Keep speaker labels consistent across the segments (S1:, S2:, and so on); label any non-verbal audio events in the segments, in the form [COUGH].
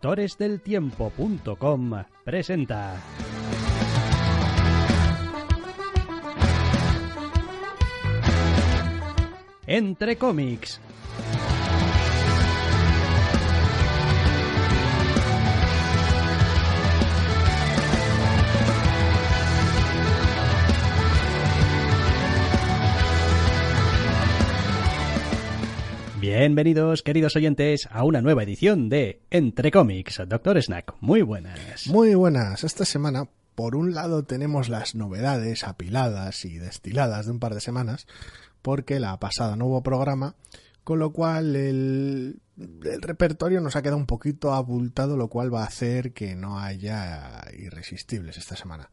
S1: doctoresdeltiempo.com presenta. Entre cómics. Bienvenidos, queridos oyentes, a una nueva edición de Entre Cómics. Doctor Snack, muy buenas.
S2: Muy buenas. Esta semana, por un lado, tenemos las novedades apiladas y destiladas de un par de semanas, porque la pasada no hubo programa, con lo cual el, el repertorio nos ha quedado un poquito abultado, lo cual va a hacer que no haya irresistibles esta semana.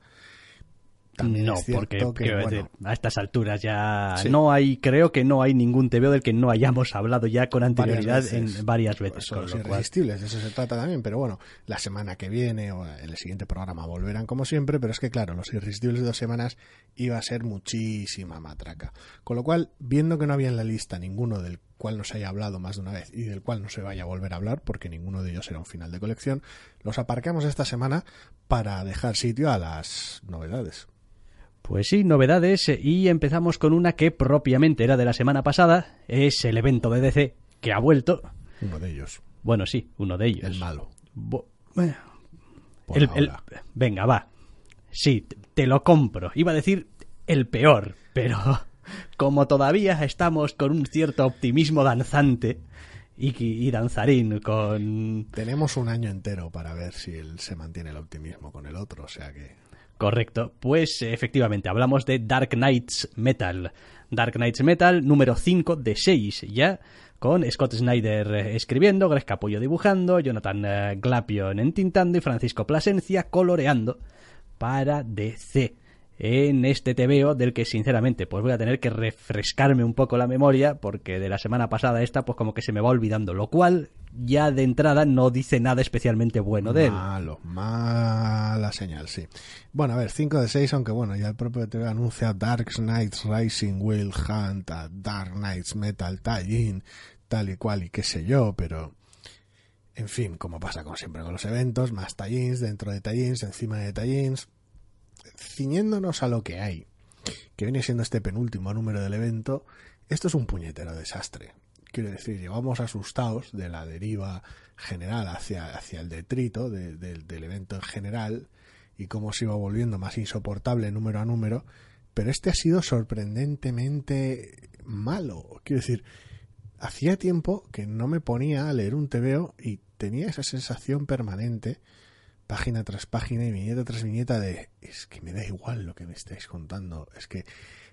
S1: También no, porque decir, a estas alturas ya no hay, creo que no hay ningún TVO del que no hayamos hablado ya con anterioridad en varias veces.
S2: Son los irresistibles, de eso se trata también, pero bueno, la semana que viene o en el siguiente programa volverán como siempre, pero es que claro, los irresistibles de dos semanas iba a ser muchísima matraca. Con lo cual, viendo que no había en la lista ninguno del cual no se haya hablado más de una vez y del cual no se vaya a volver a hablar porque ninguno de ellos era un final de colección, los aparcamos esta semana para dejar sitio a las novedades.
S1: Pues sí, novedades y empezamos con una que propiamente era de la semana pasada, es el evento de DC que ha vuelto.
S2: Uno de ellos.
S1: Bueno, sí, uno de ellos.
S2: El malo.
S1: venga, va. Sí, te lo compro. Iba a decir el peor, pero [LAUGHS] como todavía estamos con un cierto optimismo danzante y, y, danzarín con...
S2: Tenemos un año entero para ver si él se mantiene el optimismo con el otro, o sea que...
S1: Correcto. Pues efectivamente, hablamos de Dark Knights Metal. Dark Knights Metal número 5 de 6 ya, con Scott Snyder escribiendo, Greg Capullo dibujando, Jonathan eh, Glapion entintando y Francisco Plasencia coloreando para DC en este TVO del que sinceramente pues voy a tener que refrescarme un poco la memoria porque de la semana pasada esta pues como que se me va olvidando, lo cual ya de entrada no dice nada especialmente bueno de él.
S2: Malo, mala señal, sí. Bueno, a ver, 5 de 6, aunque bueno, ya el propio TV anuncia Dark Knights Rising Will Hunt, Dark Knights Metal tie tal y cual y qué sé yo, pero... En fin, como pasa como siempre con los eventos, más tie dentro de tie encima de tie ciñéndonos a lo que hay, que viene siendo este penúltimo número del evento, esto es un puñetero desastre. Quiero decir, llevamos asustados de la deriva general hacia, hacia el detrito del evento en general y cómo se iba volviendo más insoportable número a número, pero este ha sido sorprendentemente malo. Quiero decir, hacía tiempo que no me ponía a leer un TVO y tenía esa sensación permanente página tras página y viñeta tras viñeta de es que me da igual lo que me estáis contando. Es que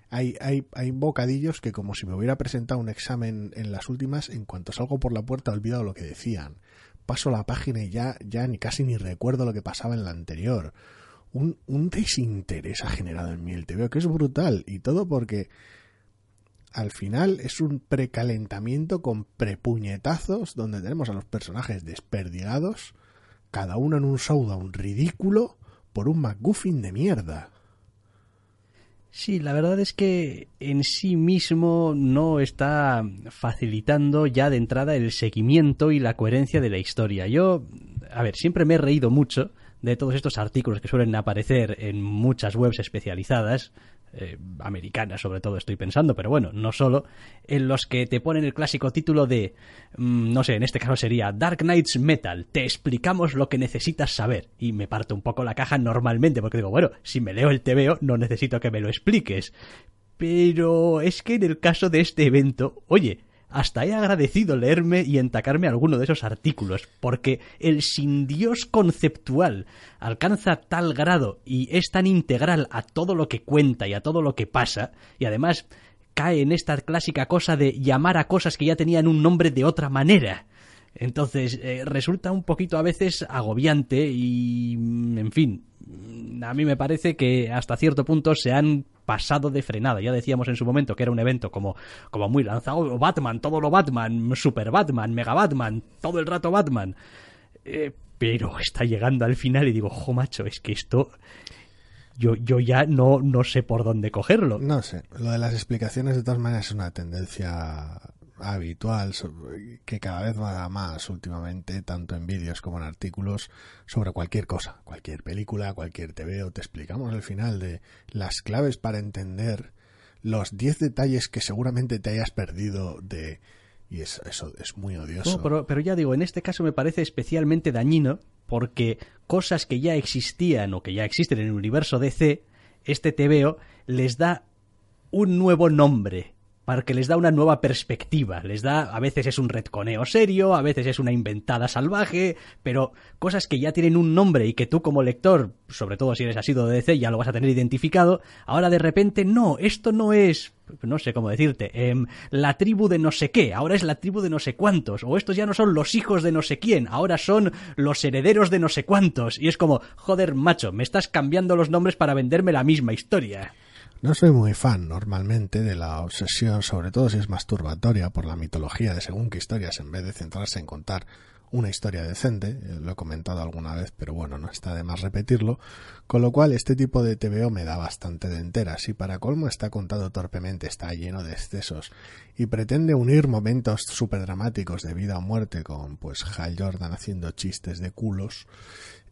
S2: hay, hay, hay bocadillos que como si me hubiera presentado un examen en las últimas, en cuanto salgo por la puerta he olvidado lo que decían. Paso la página y ya, ya ni casi ni recuerdo lo que pasaba en la anterior. Un, un desinterés ha generado en mí el veo que es brutal. Y todo porque al final es un precalentamiento con prepuñetazos donde tenemos a los personajes desperdigados cada uno en un showdown ridículo por un McGuffin de mierda.
S1: Sí, la verdad es que en sí mismo no está facilitando ya de entrada el seguimiento y la coherencia de la historia. Yo, a ver, siempre me he reído mucho de todos estos artículos que suelen aparecer en muchas webs especializadas, eh, americanas sobre todo estoy pensando, pero bueno, no solo, en los que te ponen el clásico título de, mm, no sé, en este caso sería Dark Knights Metal, te explicamos lo que necesitas saber. Y me parto un poco la caja normalmente, porque digo, bueno, si me leo el TVO no necesito que me lo expliques. Pero es que en el caso de este evento, oye, hasta he agradecido leerme y entacarme alguno de esos artículos, porque el sin Dios conceptual alcanza tal grado y es tan integral a todo lo que cuenta y a todo lo que pasa, y además cae en esta clásica cosa de llamar a cosas que ya tenían un nombre de otra manera. Entonces, eh, resulta un poquito a veces agobiante y, en fin, a mí me parece que hasta cierto punto se han pasado de frenada. Ya decíamos en su momento que era un evento como, como muy lanzado, Batman, todo lo Batman, Super Batman, Mega Batman, todo el rato Batman. Eh, pero está llegando al final y digo, jo macho, es que esto yo, yo ya no, no sé por dónde cogerlo.
S2: No sé, lo de las explicaciones de todas maneras es una tendencia habitual que cada vez va más últimamente, tanto en vídeos como en artículos, sobre cualquier cosa, cualquier película, cualquier TV, te explicamos el final de las claves para entender los 10 detalles que seguramente te hayas perdido de... Y eso, eso es muy odioso.
S1: pero, pero ya digo, en este caso me parece especialmente dañino porque cosas que ya existían o que ya existen en el universo DC, este TVO les da un nuevo nombre para que les da una nueva perspectiva. Les da, a veces es un retconeo serio, a veces es una inventada salvaje, pero cosas que ya tienen un nombre y que tú como lector, sobre todo si eres asido de DC, ya lo vas a tener identificado, ahora de repente no, esto no es no sé cómo decirte, em, la tribu de no sé qué, ahora es la tribu de no sé cuántos, o estos ya no son los hijos de no sé quién, ahora son los herederos de no sé cuántos, y es como, joder, macho, me estás cambiando los nombres para venderme la misma historia.
S2: No soy muy fan normalmente de la obsesión, sobre todo si es masturbatoria, por la mitología de según qué historias en vez de centrarse en contar una historia decente, eh, lo he comentado alguna vez, pero bueno, no está de más repetirlo, con lo cual este tipo de TVO me da bastante de enteras y para colmo está contado torpemente, está lleno de excesos y pretende unir momentos súper dramáticos de vida o muerte con pues Hal Jordan haciendo chistes de culos.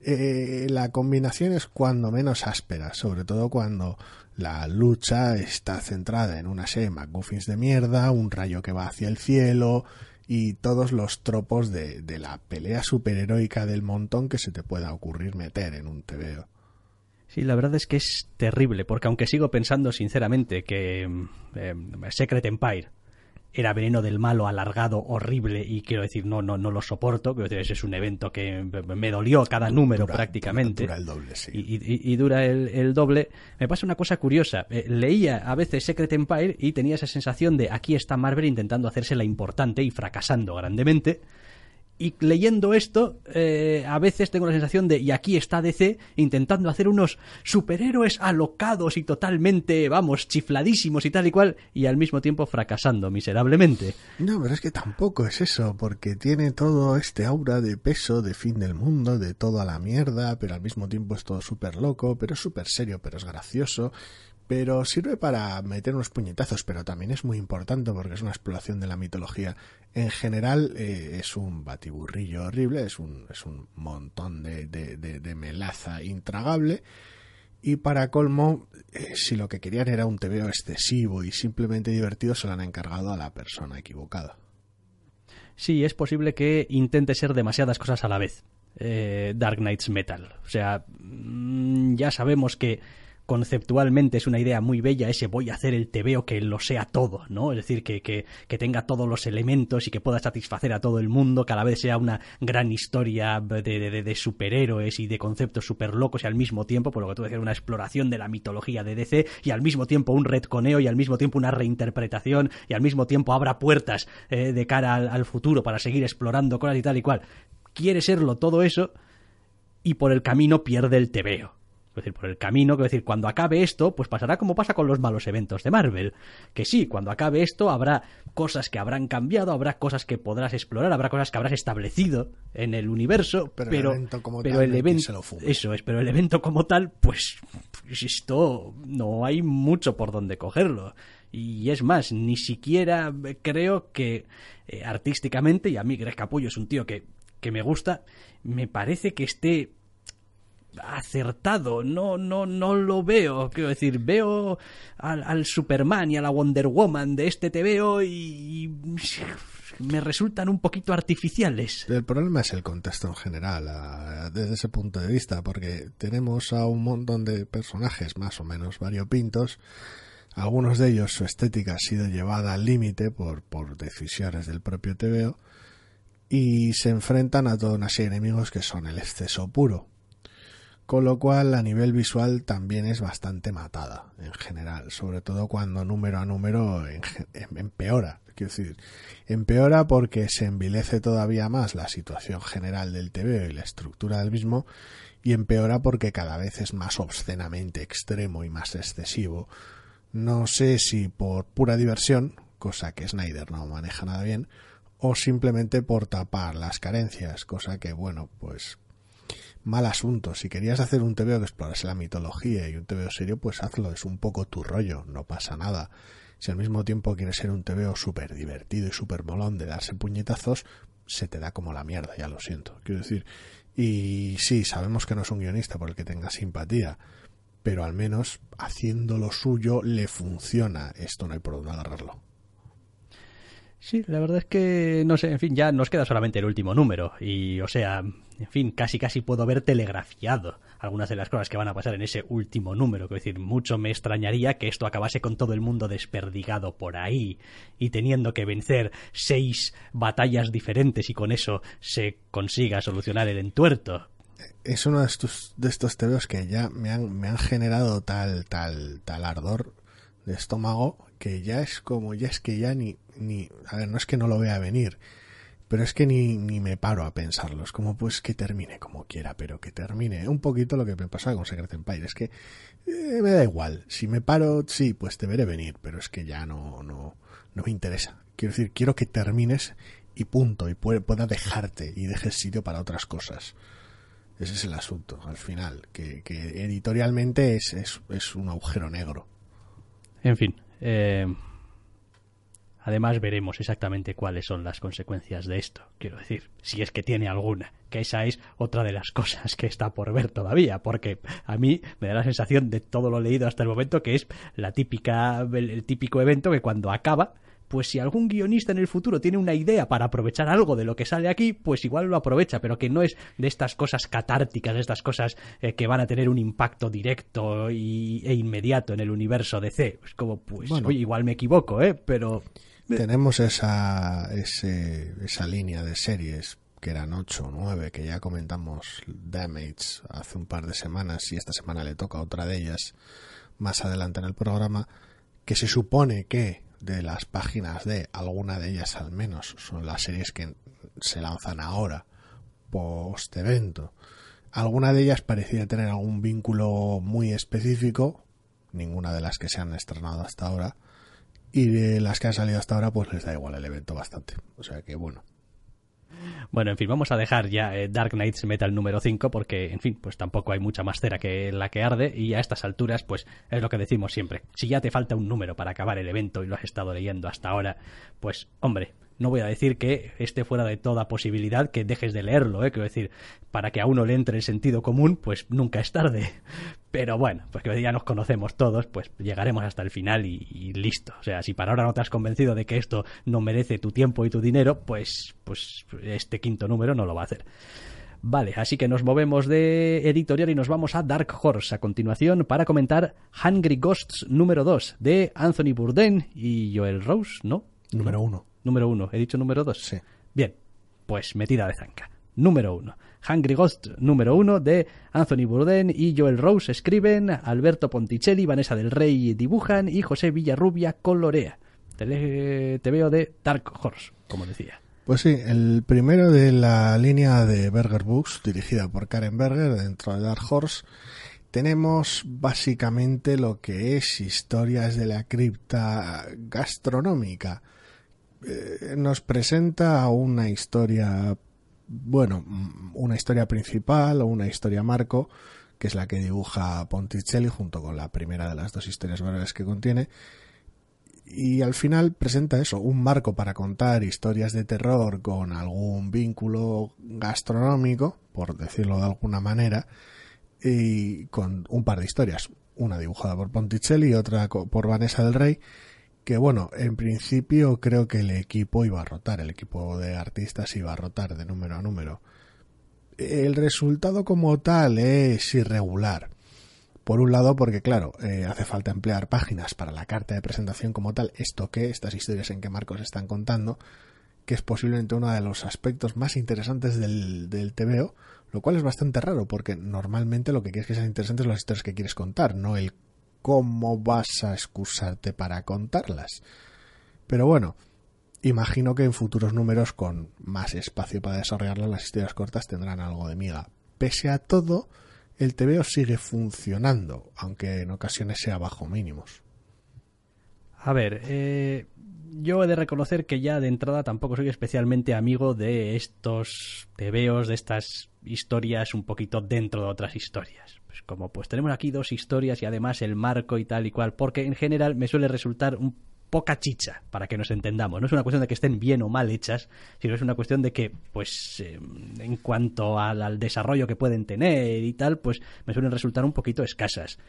S2: Eh, la combinación es cuando menos áspera, sobre todo cuando la lucha está centrada en una serie de de mierda, un rayo que va hacia el cielo y todos los tropos de, la pelea superheroica del montón que se te pueda ocurrir meter en un TVO.
S1: Sí, la verdad es que es terrible, porque aunque sigo pensando sinceramente que eh, Secret Empire era Veneno del Malo alargado, horrible, y quiero decir, no, no, no lo soporto. Quiero decir, ese es un evento que me dolió cada número prácticamente.
S2: Dura, el doble, sí.
S1: Y, dura el, doble. Me pasa una cosa curiosa. Eh, leía a veces Secret Empire y tenía esa sensación de aquí está Marvel intentando hacerse la importante y fracasando grandemente y leyendo esto, eh, a veces tengo la sensación de, y aquí está DC intentando hacer unos superhéroes alocados y totalmente, vamos, chifladísimos y tal y cual, y al mismo tiempo fracasando miserablemente.
S2: No, pero es que tampoco es eso, porque tiene todo este aura de peso, de fin del mundo, de toda la mierda, pero al mismo tiempo es todo súper loco, pero es súper serio, pero es gracioso pero sirve para meter unos puñetazos, pero también es muy importante porque es una exploración de la mitología. En general eh, es un batiburrillo horrible, es un, es un montón de, de, melaza intragable. Y para colmo, eh, si lo que querían era un tebeo excesivo y simplemente divertido, se lo han encargado a la persona equivocada.
S1: Sí, es posible que intente ser demasiadas cosas a la vez. Eh, Dark Knights Metal. O sea, mm, ya sabemos que conceptualmente es una idea muy bella ese voy a hacer el tebeo que lo sea todo, ¿no? Es decir, que, que, que, tenga todos los elementos y que pueda satisfacer a todo el mundo, que a la vez sea una gran historia de, de, de superhéroes y de conceptos súper locos y al mismo tiempo, por lo que tú decías, una exploración de la mitología de DC y al mismo tiempo un retconeo y al mismo tiempo una reinterpretación y al mismo tiempo abra puertas eh, de cara al, al futuro para seguir explorando cosas y tal y cual. Quiere serlo todo eso y por el camino pierde el tebeo es decir, por el camino, quiero decir, cuando acabe esto, pues pasará como pasa con los malos eventos de Marvel. Que sí, cuando acabe esto habrá cosas que habrán cambiado, habrá cosas que podrás explorar, habrá cosas que habrás establecido en el universo, pero, el evento como tal, el eso es, pero el evento como tal, pues, pues esto no hay mucho por donde cogerlo. Y es más, ni siquiera creo que eh, artísticamente, y a mí Greg Capullo es un tío que, que me gusta, me parece que esté acertado, no, no, no lo veo, quiero decir, veo al, Superman y a la Wonder Woman de este TVO y, y me resultan un poquito artificiales.
S2: El problema es el contexto en general, desde ese punto de vista, porque tenemos a un montón de personajes más o menos variopintos, algunos de ellos su estética ha sido llevada al límite por, por decisiones del propio TVO, y se enfrentan a toda una serie de enemigos que son el exceso puro con lo cual a nivel visual también es bastante matada en general, sobre todo cuando número a número empeora. Quiero decir, empeora porque se envilece todavía más la situación general del TV y la estructura del mismo, y empeora porque cada vez es más obscenamente extremo y más excesivo. No sé si por pura diversión, cosa que Snyder no maneja nada bien, o simplemente por tapar las carencias, cosa que, bueno, pues mal asunto. Si querías hacer un TVO que explorase la mitología y un TVO serio, pues hazlo, es un poco tu rollo, no pasa nada. Si al mismo tiempo quieres ser un TVO súper divertido y súper molón de darse puñetazos, se te da como la mierda, ya lo siento. Quiero decir, y sí, sabemos que no es un guionista por el que tenga simpatía, pero al menos haciendo lo suyo le funciona. Esto no hay por dónde agarrarlo.
S1: Sí, la verdad es que, no sé, en fin, ya nos queda solamente el último número. Y, o sea, en fin, casi casi puedo ver telegrafiado algunas de las cosas que van a pasar en ese último número. Quiero decir, mucho me extrañaría que esto acabase con todo el mundo desperdigado por ahí y teniendo que vencer seis batallas diferentes y con eso se consiga solucionar el entuerto.
S2: Es uno de estos, de estos tebeos que ya me han, me han generado tal, tal, tal ardor de estómago que ya es como, ya es que ya ni, ni, a ver, no es que no lo vea venir, pero es que ni, ni me paro a pensarlo. Es como pues que termine como quiera, pero que termine. Un poquito lo que me pasaba con Secret Empire. Es que eh, me da igual. Si me paro, sí, pues te veré venir, pero es que ya no, no, no me interesa. Quiero decir, quiero que termines y punto, y pueda dejarte y dejes sitio para otras cosas. Ese es el asunto, al final, que, que editorialmente es, es, es un agujero negro.
S1: En fin, eh, además veremos exactamente cuáles son las consecuencias de esto. Quiero decir, si es que tiene alguna, que esa es otra de las cosas que está por ver todavía, porque a mí me da la sensación de todo lo leído hasta el momento que es la típica, el típico evento que cuando acaba pues si algún guionista en el futuro tiene una idea para aprovechar algo de lo que sale aquí, pues igual lo aprovecha, pero que no es de estas cosas catárticas, de estas cosas eh, que van a tener un impacto directo y, e inmediato en el universo de C. Es como, pues, oye, igual me equivoco, ¿eh? Pero...
S2: Tenemos esa, esa línea de series que eran ocho o nueve, que ya comentamos Damage hace un par de semanas y esta semana le toca otra de ellas más adelante en el programa, que se supone que de las páginas de alguna de ellas al menos. Son las series que se lanzan ahora post evento alguna de ellas parecía tener algún vínculo muy específico ninguna de las que se han estrenado hasta ahora y de las que han salido hasta ahora pues les da igual el evento bastante. O sea que bueno
S1: bueno, en fin, vamos a dejar ya eh, Dark Knights Metal número 5 porque, en fin, pues tampoco hay mucha más cera que la que arde y a estas alturas, pues es lo que decimos siempre. Si ya te falta un número para acabar el evento y lo has estado leyendo hasta ahora, pues, hombre, no voy a decir que esté fuera de toda posibilidad que dejes de leerlo, ¿eh? quiero decir, para que a uno le entre el sentido común, pues nunca es tarde. [LAUGHS] Pero bueno, pues que ya nos conocemos todos, pues llegaremos hasta el final y, listo. O sea, si para ahora no te has convencido de que esto no merece tu tiempo y tu dinero, pues, pues este quinto número no lo va a hacer. Vale, así que nos movemos de editorial y nos vamos a Dark Horse a continuación para comentar Hungry Ghosts número 2 de Anthony Bourdain y Joel Rose, ¿no?
S2: Número 1.
S1: Número uno. ¿He dicho número dos?
S2: Sí.
S1: Bien, pues metida de zanca. Número uno. Hungry Ghost número uno de Anthony Bourdain y Joel Rose escriben, Alberto Ponticelli, Vanessa del Rey dibujan y José Villarrubia colorea. Te, te veo de Dark Horse, como decía.
S2: Pues sí, el primero de la línea de Berger Books, dirigida por Karen Berger dentro de Dark Horse, tenemos básicamente lo que es historias de la cripta gastronómica eh, nos presenta una historia, bueno, una historia principal o una historia marco, que es la que dibuja Ponticelli junto con la primera de las dos historias breves que contiene. Y al final presenta eso, un marco para contar historias de terror con algún vínculo gastronómico, por decirlo de alguna manera, y con un par de historias, una dibujada por Ponticelli y otra por Vanessa del Rey, que bueno, en principio creo que el equipo iba a rotar, el equipo de artistas iba a rotar de número a número. El resultado como tal es irregular. Por un lado, porque claro, eh, hace falta emplear páginas para la carta de presentación como tal, esto que, estas historias en que Marcos están contando, que es posiblemente uno de los aspectos más interesantes del, del TVO, lo cual es bastante raro, porque normalmente lo que quieres que sean interesantes son las historias que quieres contar, no el cómo vas a excusarte para contarlas. Pero bueno, imagino que en futuros números con más espacio para desarrollarlas las historias cortas tendrán algo de miga. Pese a todo, el TVO sigue funcionando, aunque en ocasiones sea bajo mínimos.
S1: A ver, eh, yo he de reconocer que ya de entrada tampoco soy especialmente amigo de estos TVOs, de estas historias un poquito dentro de otras historias. Pues como pues tenemos aquí dos historias y además el marco y tal y cual, porque en general me suele resultar un poca chicha, para que nos entendamos. No es una cuestión de que estén bien o mal hechas, sino es una cuestión de que, pues, eh, en cuanto al, al desarrollo que pueden tener y tal, pues me suelen resultar un poquito escasas.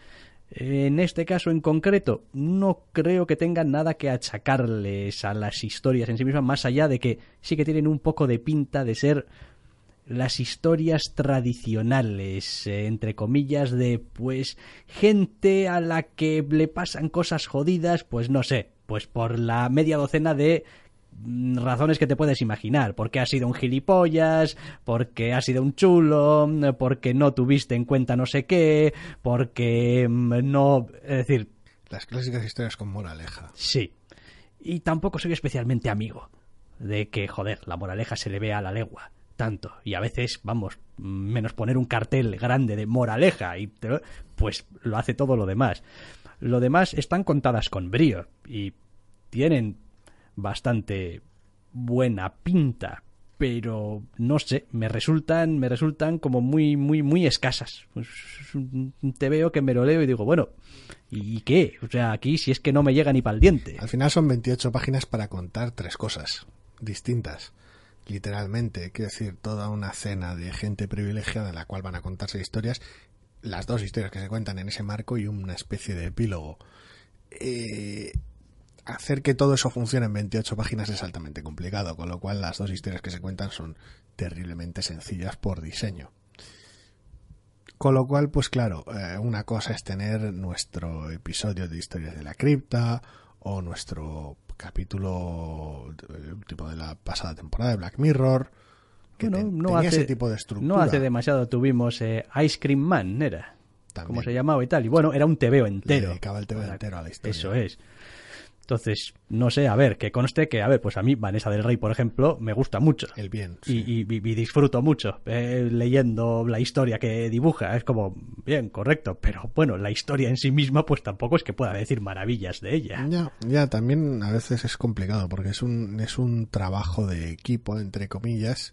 S1: En este caso en concreto, no creo que tengan nada que achacarles a las historias en sí mismas, más allá de que sí que tienen un poco de pinta de ser las historias tradicionales, entre comillas, de pues gente a la que le pasan cosas jodidas, pues no sé, pues por la media docena de razones que te puedes imaginar, porque ha sido un gilipollas, porque ha sido un chulo, porque no tuviste en cuenta no sé qué, porque mm, no, es decir,
S2: Las clásicas historias con moraleja.
S1: sí. Y tampoco soy especialmente amigo de que, joder, la moraleja se le vea a la legua tanto. Y a veces vamos menos poner un cartel grande de moraleja y te- pues lo hace todo lo demás. Lo demás están contadas con brío y tienen bastante buena pinta pero no sé me resultan me resultan como muy muy muy escasas Pues, te veo que me lo leo y digo bueno y qué o sea aquí si es que no me llega ni pa'l diente
S2: Al final son 28 páginas para contar tres cosas distintas. Literalmente, quiero decir, toda una cena de gente privilegiada en la cual van a contarse historias, las dos historias que se cuentan en ese marco y una especie de epílogo. Eh, hacer que todo eso funcione en 28 páginas es altamente complicado, con lo cual las dos historias que se cuentan son terriblemente sencillas por diseño. Con lo cual, pues claro, eh, una cosa es tener nuestro episodio de historias de la cripta o nuestro capítulo eh, tipo de la pasada temporada de Black Mirror que
S1: Bueno,
S2: ten-
S1: no
S2: tenía
S1: hace-
S2: ese tipo de estructura.
S1: No hace demasiado tuvimos eh, Ice Cream Man, ¿era?
S2: También.
S1: Como se llamaba y tal. Y bueno, era un tebeo
S2: Le
S1: entero.
S2: dedicaba el
S1: Para-
S2: entero a la historia.
S1: Eso es. Entonces, no sé, a ver, que conste que, a ver, pues a mí Vanessa del Rey, por ejemplo, me gusta mucho.
S2: El bien.
S1: Y, y- y disfruto mucho eh, leyendo la historia que dibuja. Es como, bien, correcto, pero bueno, la historia en sí misma, pues tampoco es que pueda decir maravillas de ella.
S2: Ya, ya, también a veces es complicado porque es un, es un trabajo de equipo, entre comillas,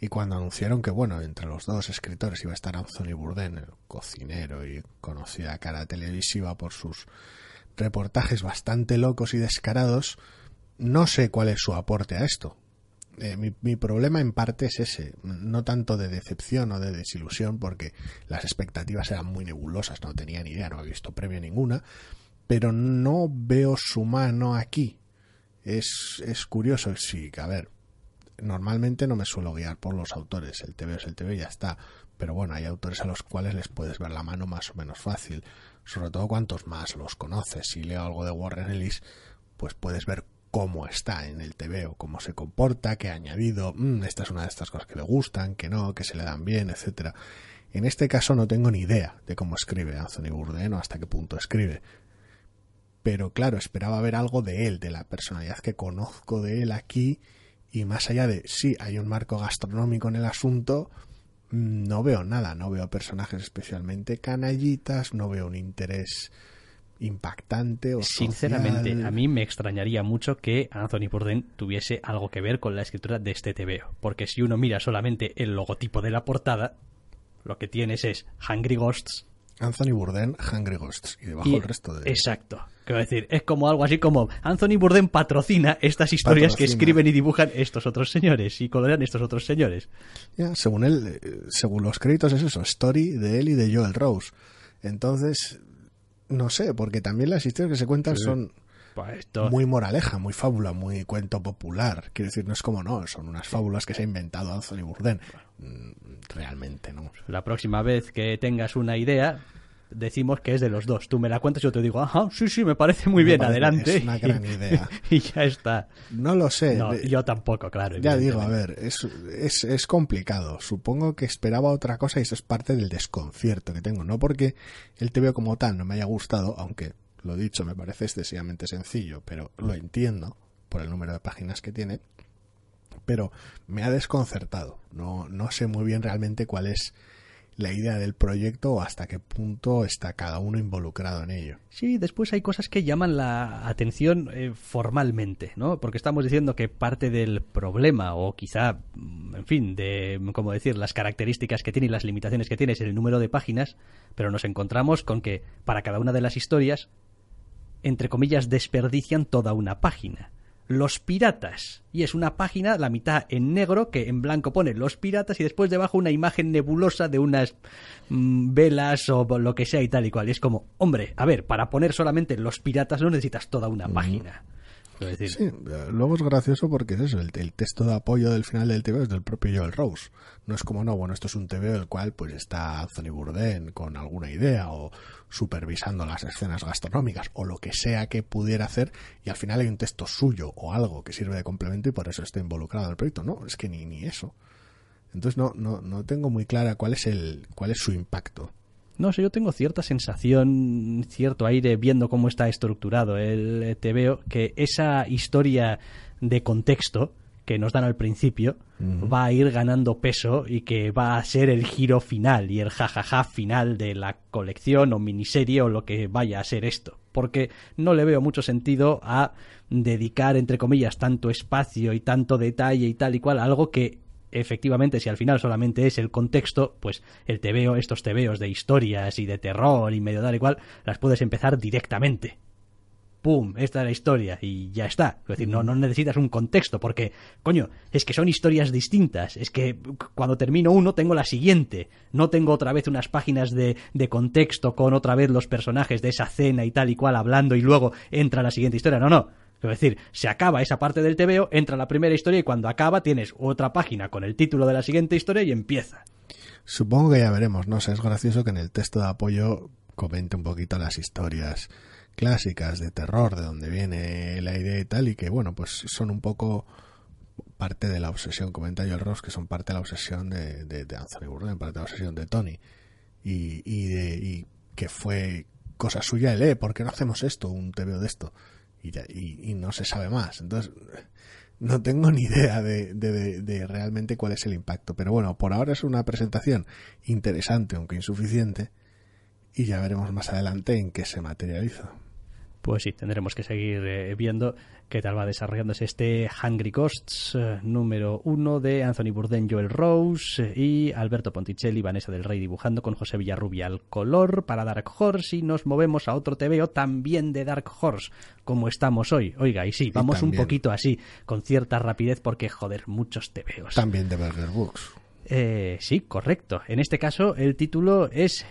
S2: y cuando anunciaron que, bueno, entre los dos escritores iba a estar Anthony Bourdain, el cocinero y conocida cara televisiva por sus reportajes bastante locos y descarados, no sé cuál es su aporte a esto. Eh, mi, mi problema en parte es ese, no tanto de decepción o de desilusión, porque las expectativas eran muy nebulosas, no tenía ni idea, no había visto previo ninguna, pero no veo su mano aquí. Es, es curioso, sí, a ver, normalmente no me suelo guiar por los autores, el TV es el TV y ya está, pero bueno, hay autores a los cuales les puedes ver la mano más o menos fácil, sobre todo cuantos más los conoces. Si leo algo de Warren Ellis, pues puedes ver cómo está en el TV o cómo se comporta, qué ha añadido, "Mm, esta es una de estas cosas que le gustan, que no, que se le dan bien, etcétera. En este caso no tengo ni idea de cómo escribe Anthony Bourdain o hasta qué punto escribe. Pero claro, esperaba ver algo de él, de la personalidad que conozco de él aquí, y más allá de sí, hay un marco gastronómico en el asunto, no veo nada, no veo personajes especialmente canallitas, no veo un interés impactante o
S1: Sinceramente,
S2: social.
S1: a mí me extrañaría mucho que Anthony Bourdain tuviese algo que ver con la escritura de este TVO. Porque si uno mira solamente el logotipo de la portada, lo que tienes es Hungry Ghosts
S2: Anthony Bourdain, Hungry Ghosts, y debajo
S1: y...
S2: el resto de...
S1: Exacto. Quiero decir, es como algo así como Anthony Bourdain patrocina estas historias que escriben y dibujan estos otros señores y colorean estos otros señores.
S2: Ya, según él, eh, según los créditos es eso, story de él y de Joel Rose. Entonces, no sé, porque también las historias que se cuentan
S1: Sí.
S2: son
S1: Pues esto...
S2: muy moraleja, muy fábula, muy cuento popular. Quiero decir, no es como no, son unas fábulas que se ha inventado Anthony Bourdain. Mm, Realmente no.
S1: La próxima vez que tengas una idea, decimos que es de los dos. Tú me la cuentas y yo te digo, ajá, sí, sí, me parece muy
S2: Me
S1: bien,
S2: parece-
S1: adelante.
S2: es una [LAUGHS] gran idea. [LAUGHS]
S1: y ya está.
S2: No lo sé.
S1: No,
S2: de-
S1: yo tampoco, claro.
S2: Ya digo, a ver, es, es, es complicado. Supongo que esperaba otra cosa y eso es parte del desconcierto que tengo. No porque el TVO como tal no me haya gustado, aunque lo dicho me parece excesivamente sencillo, pero lo entiendo por el número de páginas que tiene. Pero me ha desconcertado. No, no sé muy bien realmente cuál es la idea del proyecto o hasta qué punto está cada uno involucrado en ello.
S1: Sí, después hay cosas que llaman la atención eh, formalmente, ¿no? Porque estamos diciendo que parte del problema, o quizá, mm, en fin, de, como decir, las características que tiene y las limitaciones que tiene es el número de páginas, pero nos encontramos con que para cada una de las historias entre comillas, desperdician toda una página. Los piratas. Y es una página, la mitad en negro, que en blanco pone los piratas y después debajo una imagen nebulosa de unas mm, velas o lo que sea y tal y cual. Y es como, hombre, a ver, para poner solamente los piratas no necesitas toda una página.
S2: Sí, luego es gracioso porque es eso, el, texto de apoyo del final del TV es del propio Joel Rose. No es como, no, bueno, esto es un TV del cual pues está Anthony Bourdain con alguna idea o supervisando las escenas gastronómicas o lo que sea que pudiera hacer y al final hay un texto suyo o algo que sirve de complemento y por eso está involucrado en el proyecto. No, es que ni, ni eso. Entonces no, no, no tengo muy clara cuál es el, cuál es su impacto.
S1: No sé, yo tengo cierta sensación, cierto aire viendo cómo está estructurado el TVO, que esa historia de contexto que nos dan al principio va a ir ganando peso y que va a ser el giro final y el jajaja final de la colección o miniserie o lo que vaya a ser esto. Porque no le veo mucho sentido a dedicar, entre comillas, tanto espacio y tanto detalle y tal y cual a algo que efectivamente, si al final solamente es el contexto, pues el tebeo, estos tebeos de historias y de terror y medio tal y cual, las puedes empezar directamente. ¡Pum! Esta es la historia y ya está. Es decir, no, no necesitas un contexto porque, coño, es que son historias distintas. Es que cuando termino uno tengo la siguiente. No tengo otra vez unas páginas de, de contexto con otra vez los personajes de esa cena y tal y cual hablando y luego entra la siguiente historia. No, no es decir, se acaba esa parte del TVO, entra la primera historia y cuando acaba tienes otra página con el título de la siguiente historia y empieza.
S2: Supongo que ya veremos, no sé, es gracioso que en el texto de apoyo comente un poquito las historias clásicas de terror, de donde viene la idea y tal, y que bueno, pues son un poco parte de la obsesión, comenta el Ross, que son parte de la obsesión de, de, Anthony Bourdain, parte de la obsesión de Tony, y, y, de, y que fue cosa suya el, eh, ¿por qué no hacemos esto, un TVO de esto? Y, y, no se sabe más. Entonces, no tengo ni idea de, de, de, realmente cuál es el impacto. Pero bueno, por ahora es una presentación interesante, aunque insuficiente, y ya veremos más adelante en qué se materializa
S1: pues sí, tendremos que seguir eh, viendo qué tal va desarrollándose este Hungry Ghosts eh, número uno de Anthony Bourdain, Joel Rose eh, y Alberto Ponticelli, Vanessa del Rey dibujando con José Villarrubia al color para Dark Horse y nos movemos a otro TVO también de Dark Horse como estamos hoy. Oiga, y sí, vamos un poquito así, con cierta rapidez porque joder, muchos TVOs.
S2: También de Burger Books.
S1: sí, correcto. En este caso el título es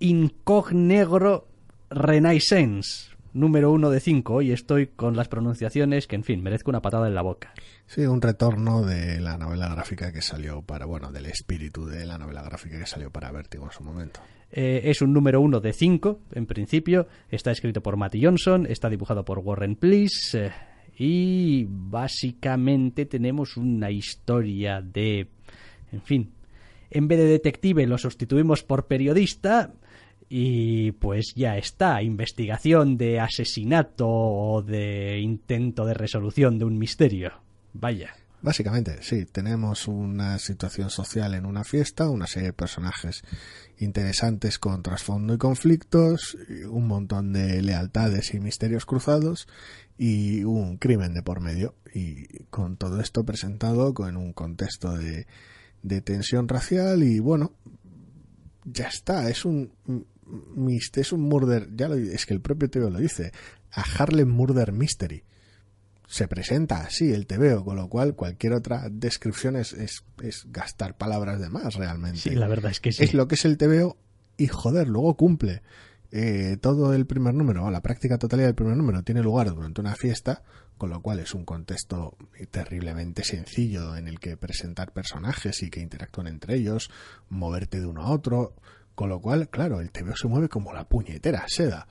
S1: Incognegro Renaissance, número uno de cinco. Y estoy con las pronunciaciones que, en fin, merezco una patada en la boca.
S2: Sí, un retorno de la novela gráfica que salió para, bueno, del espíritu de la novela gráfica que salió para Vertigo en su momento.
S1: Eh, es un número uno de cinco, en principio. Está escrito por Matty Johnson, está dibujado por Warren Please. Eh, y básicamente tenemos una historia de. En fin. En vez de detective lo sustituimos por periodista y pues ya está, investigación de asesinato o de intento de resolución de un misterio. Vaya.
S2: Básicamente, sí, tenemos una situación social en una fiesta, una serie de personajes interesantes con trasfondo y conflictos, un montón de lealtades y misterios cruzados y un crimen de por medio. Y con todo esto presentado con un contexto de, de tensión racial y bueno, ya está, es un es un murder, ya lo, es que el propio TVO lo dice, a Harlem Murder Mystery. Se presenta así el TVO, con lo cual cualquier otra descripción es, es, gastar palabras de más realmente.
S1: Sí, la verdad es que sí.
S2: Es lo que es el TVO y joder, luego cumple. Eh, todo el primer número, o la práctica totalidad del primer número, tiene lugar durante una fiesta, con lo cual es un contexto terriblemente sencillo en el que presentar personajes y que interactúen entre ellos, moverte de uno a otro, con lo cual, claro, el TVO se mueve como la puñetera seda.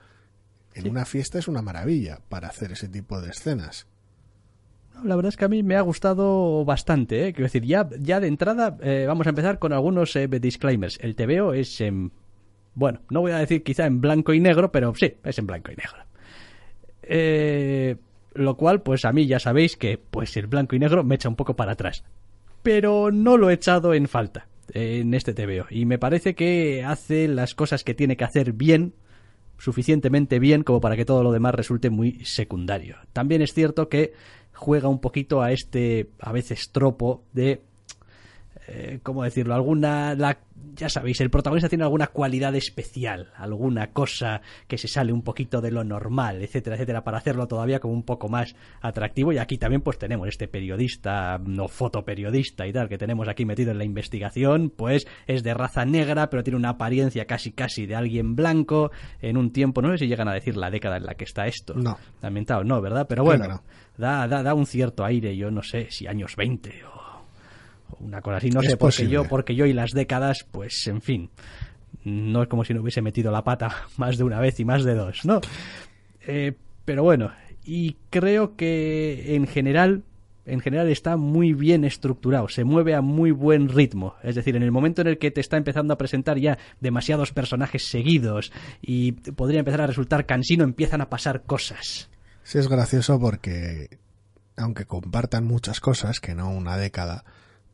S2: En una fiesta es una maravilla para hacer ese tipo de escenas.
S1: La verdad es que a mí me ha gustado bastante. ¿eh? Quiero decir, ya, ya de entrada eh, vamos a empezar con algunos eh, disclaimers. El TVO es en... Bueno, no voy a decir quizá en blanco y negro, pero sí, es en blanco y negro. Eh, lo cual, pues a mí ya sabéis que pues el blanco y negro me echa un poco para atrás. Pero no lo he echado en falta en este TVO. Y me parece que hace las cosas que tiene que hacer bien, suficientemente bien como para que todo lo demás resulte muy secundario. También es cierto que juega un poquito a este, a veces, tropo de eh, ¿cómo decirlo? Alguna, la, ya sabéis, el protagonista tiene alguna cualidad especial, alguna cosa que se sale un poquito de lo normal, etcétera, etcétera, para hacerlo todavía como un poco más atractivo. Y aquí también pues tenemos este periodista, no fotoperiodista y tal, que tenemos aquí metido en la investigación, pues es de raza negra, pero tiene una apariencia casi casi de alguien blanco en un tiempo, no sé si llegan a decir la década en la que está esto.
S2: No.
S1: Lamentado, no, ¿verdad? Pero bueno, da, da, da un cierto aire, yo no sé si años 20 o una cosa así, no sé, porque yo, porque yo y las décadas, pues en fin, no es como si no hubiese metido la pata [LAUGHS] más de una vez y más de dos, ¿no? Eh, pero bueno, y creo que en general en general está muy bien estructurado, se mueve a muy buen ritmo. Es decir, en el momento en el que te está empezando a presentar ya demasiados personajes seguidos y podría empezar a resultar cansino, empiezan a pasar cosas.
S2: Sí, es gracioso porque, aunque compartan muchas cosas, que no una década,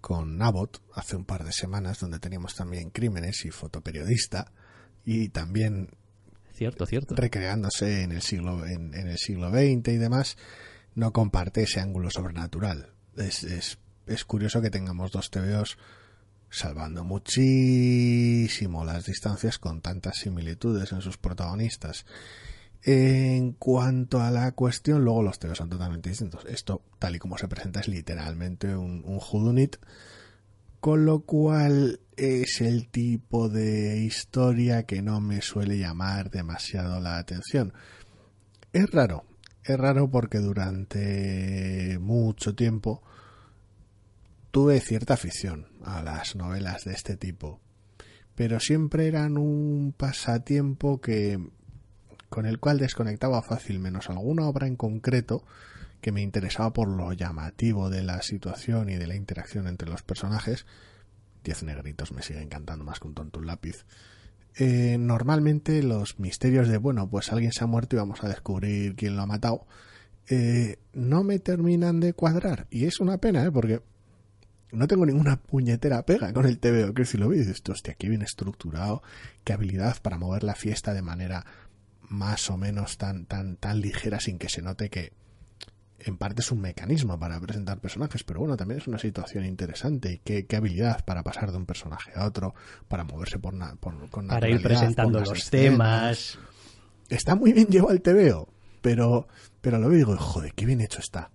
S2: con Abbott hace un par de semanas, donde teníamos también crímenes y fotoperiodista, y también
S1: cierto, cierto.
S2: recreándose en el siglo en, el siglo XX y demás, no comparte ese ángulo sobrenatural. Es, es, es curioso que tengamos dos TVOs salvando muchísimo las distancias con tantas similitudes en sus protagonistas en cuanto a la cuestión, luego los teos son totalmente distintos. Esto, tal y como se presenta, es literalmente un, un Judunit, con lo cual es el tipo de historia que no me suele llamar demasiado la atención. Es raro, es raro porque durante mucho tiempo tuve cierta afición a las novelas de este tipo, pero siempre eran un pasatiempo que con el cual desconectaba fácil, menos alguna obra en concreto que me interesaba por lo llamativo de la situación y de la interacción entre los personajes. Diez negritos me sigue encantando más que un tonto un lápiz. Eh, normalmente los misterios de, bueno, pues alguien se ha muerto y vamos a descubrir quién lo ha matado, eh, no me terminan de cuadrar. Y es una pena, ¿eh? Porque no tengo ninguna puñetera pega con el TVO, que si lo veis, esto, hostia, qué bien estructurado, qué habilidad para mover la fiesta de manera más o menos tan, tan, tan ligera sin que se note que en parte es un mecanismo para presentar personajes, pero bueno, también es una situación interesante y qué, qué habilidad para pasar de un personaje a otro, para moverse por, na, por con
S1: Para ir presentando los temas.
S2: Está muy bien llevado el TVO, pero, pero lo digo, joder, qué bien hecho está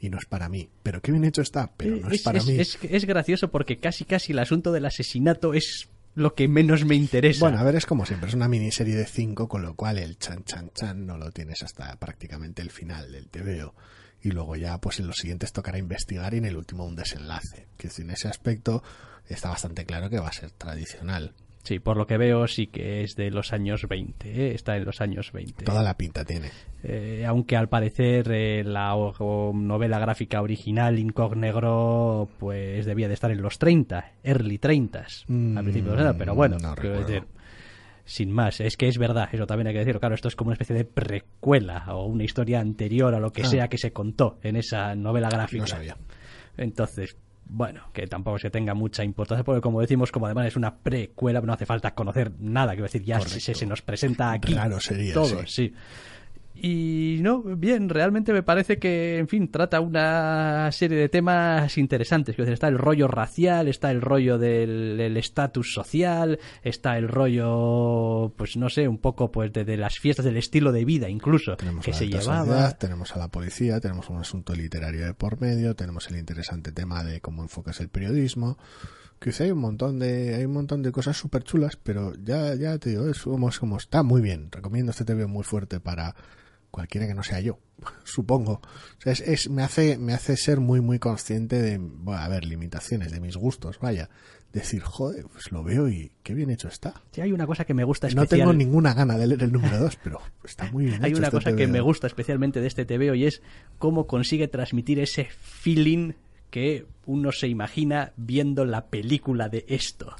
S2: y no es para mí. Pero qué bien hecho está, pero no es, para mí.
S1: Es, es, gracioso porque casi casi el asunto del asesinato es lo que menos me interesa.
S2: Bueno, a ver, es como siempre, es una miniserie de cinco, con lo cual el chan chan chan no lo tienes hasta prácticamente el final del TVO. Y luego ya, pues en los siguientes tocará investigar y en el último un desenlace. Que en ese aspecto está bastante claro que va a ser tradicional.
S1: Sí, por lo que veo sí que es de los años 20, ¿eh? está en los años 20.
S2: Toda la pinta tiene.
S1: Eh, aunque al parecer eh, la novela gráfica original, Incognegro, pues debía de estar en los 30, early 30 mm, al principio de pero bueno, sin más, es que es verdad, eso también hay que decirlo. Claro, esto es como una especie de precuela o una historia anterior a lo que ah. sea que se contó en esa novela gráfica.
S2: No sabía.
S1: Entonces, bueno, que tampoco se tenga mucha importancia, porque como decimos, como además es una precuela, no hace falta conocer nada, quiero decir, ya se, se, nos presenta aquí
S2: claro, sería,
S1: todo, sí. Y no, bien, realmente me parece que, en fin, trata una serie de temas interesantes. Está el rollo racial, está el rollo del estatus social, está el rollo, pues no sé, un poco pues de, las fiestas, del estilo de vida incluso que se llevaba.
S2: tenemos a la policía, tenemos un asunto literario de por medio, tenemos el interesante tema de cómo enfocas el periodismo que hay un montón de hay un montón de cosas súper chulas pero ya ya te digo es como, como está muy bien recomiendo este TV muy fuerte para cualquiera que no sea yo, [LAUGHS] supongo. es, me, hace, me hace ser muy, muy consciente de, bueno, a ver, limitaciones de mis gustos, vaya. Decir, joder, pues lo veo y qué bien hecho está.
S1: Sí, hay una cosa que me gusta especial.
S2: No tengo ninguna gana de leer el número 2, pero está muy bien [LAUGHS]
S1: Hay una
S2: este
S1: cosa que me gusta especialmente de este TVO y es cómo consigue transmitir ese feeling que uno se imagina viendo la película de esto.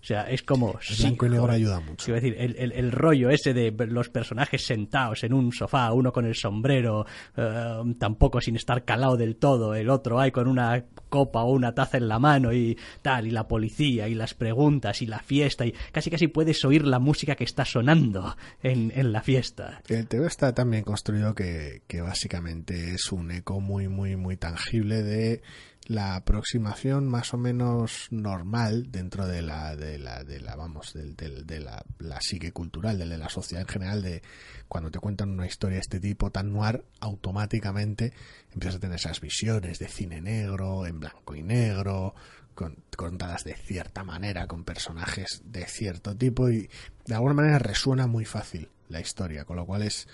S1: O sea, es como...
S2: El blanco y negro ayuda mucho.
S1: Quiero decir, el, el, rollo ese de los personajes sentados en un sofá, uno con el sombrero, eh, tampoco sin estar calado del todo, el otro ahí con una copa o una taza en la mano y tal, y la policía y las preguntas y la fiesta y casi casi puedes oír la música que está sonando en, en la fiesta.
S2: El TV está tan bien construido que, que básicamente es un eco muy, muy, muy tangible de la aproximación más o menos normal dentro de la, de la, de la vamos, del- de la, la psique cultural, de la sociedad en general, de cuando te cuentan una historia de este tipo tan noir, automáticamente empiezas a tener esas visiones de cine negro, en blanco y negro, con, contadas de cierta manera, con personajes de cierto tipo, y de alguna manera resuena muy fácil la historia, con lo cual es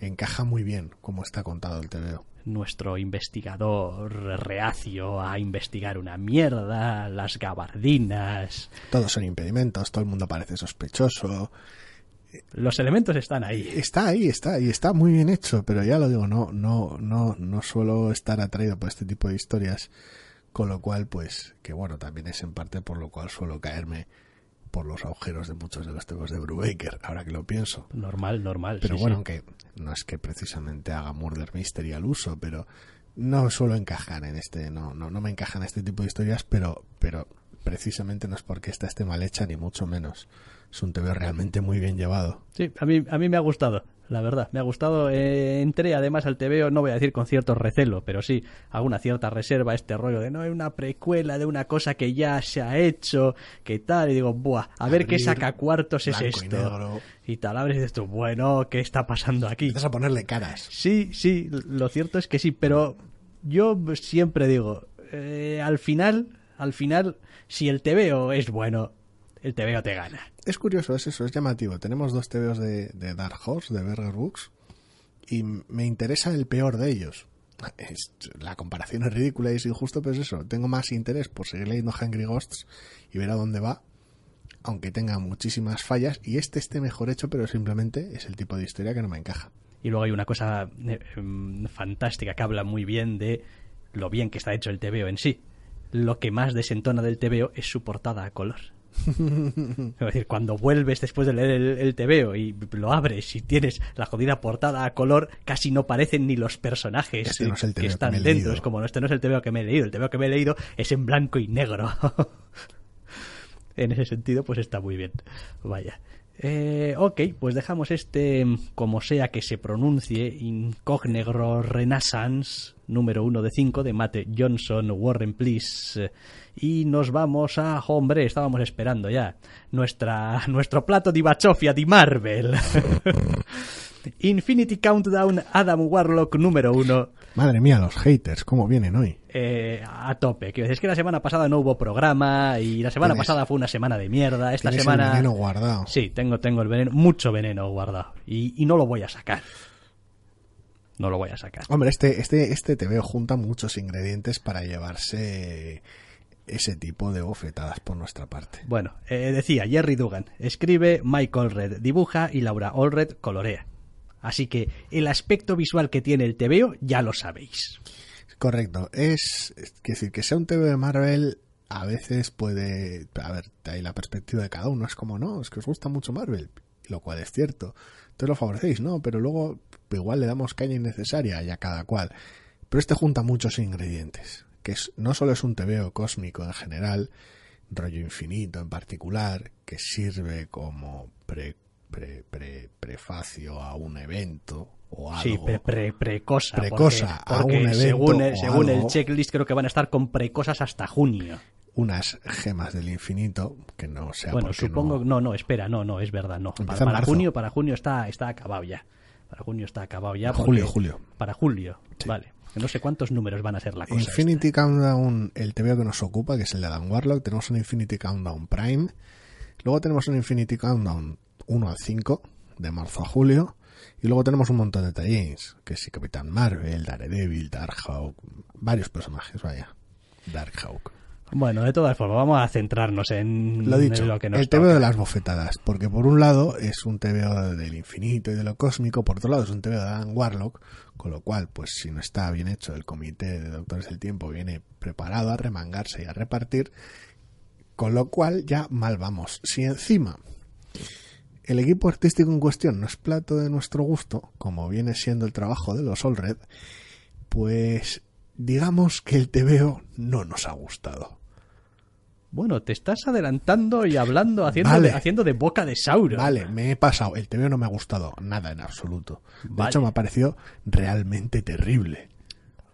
S2: encaja muy bien como está contado el TVO.
S1: Nuestro investigador reacio a investigar una mierda, las gabardinas.
S2: Todos son impedimentos, todo el mundo parece sospechoso.
S1: Los elementos están ahí.
S2: Está ahí, está y está muy bien hecho, pero ya lo digo, no, no, no, no suelo estar atraído por este tipo de historias, con lo cual, pues, que bueno, también es en parte por lo cual suelo caerme por los agujeros de muchos de los temas de Brubaker, ahora que lo pienso.
S1: Normal, normal.
S2: Pero
S1: sí,
S2: bueno,
S1: sí.
S2: aunque no es que precisamente haga Murder Mystery al uso, pero no suelo encajar en este, no, no, no me encajan este tipo de historias, pero, pero precisamente no es porque esta esté mal hecha, ni mucho menos. Es un TV realmente muy bien llevado.
S1: Sí, a mí, a mí me ha gustado, la verdad. Me ha gustado. Eh, entré además al TVO, no voy a decir con cierto recelo, pero sí, alguna cierta reserva a este rollo de no es una precuela de una cosa que ya se ha hecho, que tal. Y digo, buah, a ver qué saca cuartos es
S2: y
S1: esto.
S2: negro.
S1: Y tal, abres y dices tú, bueno, ¿qué está pasando aquí?
S2: Empiezas a ponerle caras.
S1: Sí, sí, lo cierto es que sí, pero yo siempre digo, eh, al final, al final, si el TVO es bueno, el TVO te gana.
S2: Es curioso, es eso, es llamativo. Tenemos dos TVOs de, de Dark Horse, de Burger Books, y me interesa el peor de ellos. [LAUGHS] Es- la comparación es ridícula y es injusto, pero es eso. Tengo más interés por seguir leyendo Hungry Ghosts y ver a dónde va, aunque tenga muchísimas fallas, y este esté mejor hecho, pero simplemente es el tipo de historia que no me encaja.
S1: Y luego hay una cosa eh, em, fantástica que habla muy bien de lo bien que está hecho el TVO en sí. Lo que más desentona del TVO es su portada a color. [LAUGHS] es decir, cuando vuelves después de leer el, el TVO y lo abres y tienes la jodida portada a color, casi no parecen ni los personajes
S2: Este no es el
S1: que
S2: que
S1: están
S2: he
S1: dentro. Es como, no, este no es el TVO que me he leído. El TVO que me he leído es en blanco y negro. [LAUGHS] en ese sentido, pues está muy bien. Vaya. Eh, ok, pues dejamos este, como sea que se pronuncie, Incógnegro Renaissance, número 1 de 5, de Mate Johnson, Warren Please. Y nos vamos a, hombre, estábamos esperando ya, nuestra, nuestro plato de bachofia de Marvel. [LAUGHS] Infinity Countdown, Adam Warlock, número 1.
S2: Madre mía, los haters, ¿cómo vienen hoy?
S1: eh, a tope. Quiero decir, es que la semana pasada no hubo programa y la semana
S2: Tienes-
S1: pasada fue una semana de mierda. Esta semana.
S2: el veneno guardado.
S1: Sí, tengo, tengo el veneno, mucho veneno guardado. Y, y no lo voy a sacar. No lo voy a sacar.
S2: Hombre, este, este, este TVO junta muchos ingredientes para llevarse ese tipo de bofetadas por nuestra parte.
S1: Bueno, eh, decía Jerry Dugan, escribe, Mike Allred dibuja y Laura Allred colorea. Así que el aspecto visual que tiene el TVO ya lo sabéis.
S2: Correcto. Es, es decir, que sea un TV de Marvel a veces puede... A ver, hay la perspectiva de cada uno. Es como, no, es que os gusta mucho Marvel. Lo cual es cierto. Entonces lo favorecéis, ¿no? Pero luego igual le damos caña innecesaria y a cada cual. Pero este junta muchos ingredientes. Que es, no solo es un TVO cósmico en general, rollo infinito en particular, que sirve como pre, pre, pre- prefacio a un evento o algo.
S1: Sí, pre, pre- precosa.
S2: Precosa
S1: porque,
S2: a
S1: porque
S2: un evento
S1: según, el,
S2: o
S1: según el checklist creo que van a estar con precosas hasta junio.
S2: unas gemas del infinito que no sea
S1: Bueno, supongo
S2: no-
S1: no, no, espera, no, no, es verdad, no. Para, para junio, para junio está, está acabado ya. Para junio está acabado ya.
S2: Julio,
S1: porque-
S2: julio.
S1: Para julio, vale. No sé cuántos números van a ser la cosa.
S2: Infinity Countdown, el TVO que nos ocupa, que es el de Adam Warlock, tenemos un Infinity Countdown Prime, luego tenemos un Infinity Countdown 1 al 5, de marzo a julio, y luego tenemos un montón de tallings, que sí, Capitán Marvel, Daredevil, Darkhawk, varios personajes, vaya. Darkhawk.
S1: Bueno, de todas formas, vamos a centrarnos en,
S2: Lo dicho,
S1: en lo que nos
S2: el TVO
S1: toca.
S2: de las bofetadas, porque por un lado es un TVO del infinito y de lo cósmico, por otro lado es un TVO de Adam Warlock, con lo cual, pues si no está bien hecho, el comité de Doctores del Tiempo viene preparado a remangarse y a repartir, con lo cual ya mal vamos. Si encima el equipo artístico en cuestión no es plato de nuestro gusto, como viene siendo el trabajo de los All Red, pues digamos que el TVO no nos ha gustado.
S1: Bueno, te estás adelantando y hablando, haciendo,
S2: Vale.
S1: de, haciendo de boca de Sauron.
S2: Vale, me he pasado. El TVO no me ha gustado nada en absoluto. De
S1: Vale.
S2: hecho, me ha parecido realmente terrible.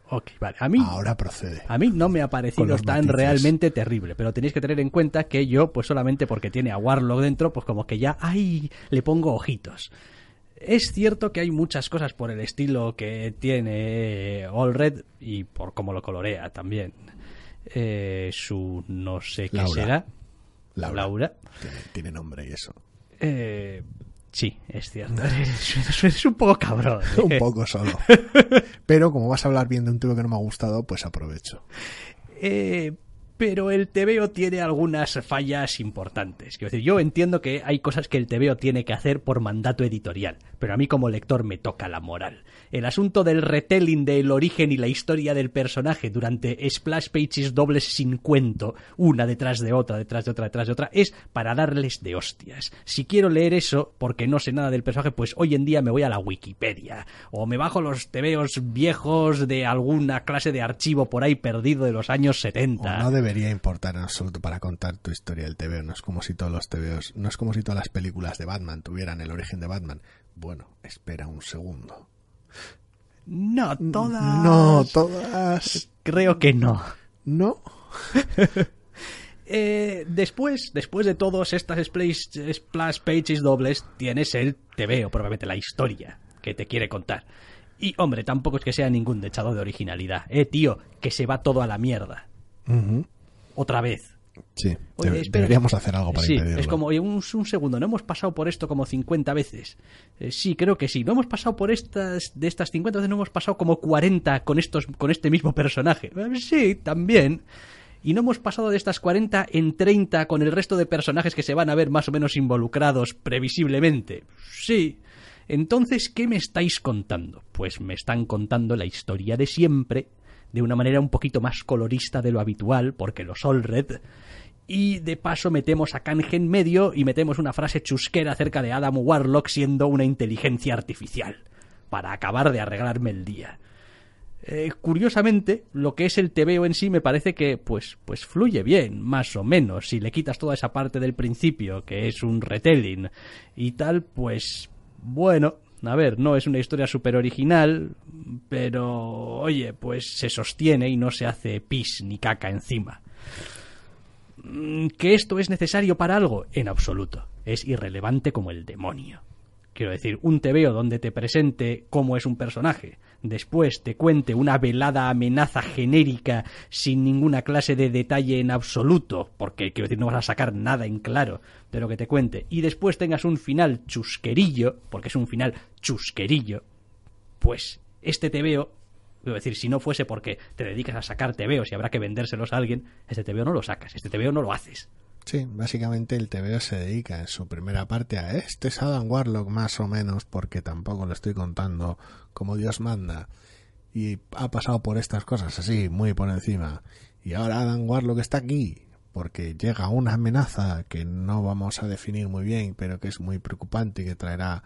S1: Ok, vale. A mí,
S2: Ahora procede.
S1: a mí no me ha parecido tan
S2: matices.
S1: realmente terrible, pero tenéis que tener en cuenta que yo, pues solamente porque tiene a Warlock dentro, pues como que ya, ¡ay! le pongo ojitos. Es cierto que hay muchas cosas por el estilo que tiene All Red y por cómo lo colorea también. Eh, su no sé qué
S2: Laura.
S1: será.
S2: Laura.
S1: Laura.
S2: Tiene, tiene nombre y eso.
S1: Eh, sí, es cierto. [LAUGHS] Es, es un poco cabrón. [LAUGHS]
S2: Un poco solo. [LAUGHS] Pero como vas a hablar bien de un tío que no me ha gustado, pues aprovecho.
S1: Eh, pero el TVO tiene algunas fallas importantes. Quiero decir, yo entiendo que hay cosas que el TVO tiene que hacer por mandato editorial, pero a mí como lector me toca la moral. El asunto del retelling del origen y la historia del personaje durante splash pages dobles sin cuento, una detrás de otra, detrás de otra, detrás de otra, es para darles de hostias. Si quiero leer eso, porque no sé nada del personaje, pues hoy en día me voy a la Wikipedia, o me bajo los TVOs viejos de alguna clase de archivo por ahí perdido de los años
S2: O
S1: 70.
S2: no debería importar en absoluto para contar tu historia del TVO. No es como si todos los TVOs, no es como si todas las películas de Batman tuvieran el origen de Batman. Bueno, espera un segundo.
S1: No, todas.
S2: No, todas.
S1: Creo que no.
S2: No. [LAUGHS]
S1: Eh, después, después de todos estas splash, splash pages dobles, tienes el TVO, probablemente la historia que te quiere contar. Y, hombre, tampoco es que sea ningún dechado de originalidad. Eh, tío, que se va todo a la mierda.
S2: Ujú.
S1: Otra vez.
S2: Sí,
S1: Oye,
S2: debe-
S1: espera.
S2: deberíamos hacer algo para
S1: sí,
S2: impedirlo.
S1: es como, oye, un, un segundo, ¿no hemos pasado por esto como 50 veces? Eh, sí, creo que sí. ¿No hemos pasado por estas, de estas 50 veces, no hemos pasado como 40 con, estos, con este mismo personaje? Eh, sí, también. Y no hemos pasado de estas 40 en 30 con el resto de personajes que se van a ver más o menos involucrados previsiblemente. Sí. Entonces, ¿qué me estáis contando? Pues me están contando la historia de siempre, de una manera un poquito más colorista de lo habitual, porque los All Red. Y de paso metemos a Kanje en medio y metemos una frase chusquera acerca de Adam Warlock siendo una inteligencia artificial, para acabar de arreglarme el día. Eh, curiosamente, lo que es el TVO en sí me parece que, pues, pues fluye bien, más o menos. Si le quitas toda esa parte del principio, que es un retelling y tal, pues, bueno, a ver, no es una historia súper original, pero, oye, pues se sostiene y no se hace pis ni caca encima. Mm, ¿Que esto es necesario para algo? En absoluto. Es irrelevante como el demonio. Quiero decir, un TVO donde te presente cómo es un personaje, después te cuente una velada amenaza genérica sin ninguna clase de detalle en absoluto, porque quiero decir, no vas a sacar nada en claro de lo que te cuente, y después tengas un final chusquerillo, porque es un final chusquerillo, pues este TVO, quiero decir, si no fuese porque te dedicas a sacar TVOs y habrá que vendérselos a alguien, este TVO no lo sacas, este TVO no lo haces.
S2: Sí, básicamente el TVO se dedica en su primera parte a este es Adam Warlock más o menos, porque tampoco lo estoy contando como Dios manda. Y ha pasado por estas cosas así, muy por encima. Y ahora Adam Warlock está aquí, porque llega una amenaza que no vamos a definir muy bien, pero que es muy preocupante y que traerá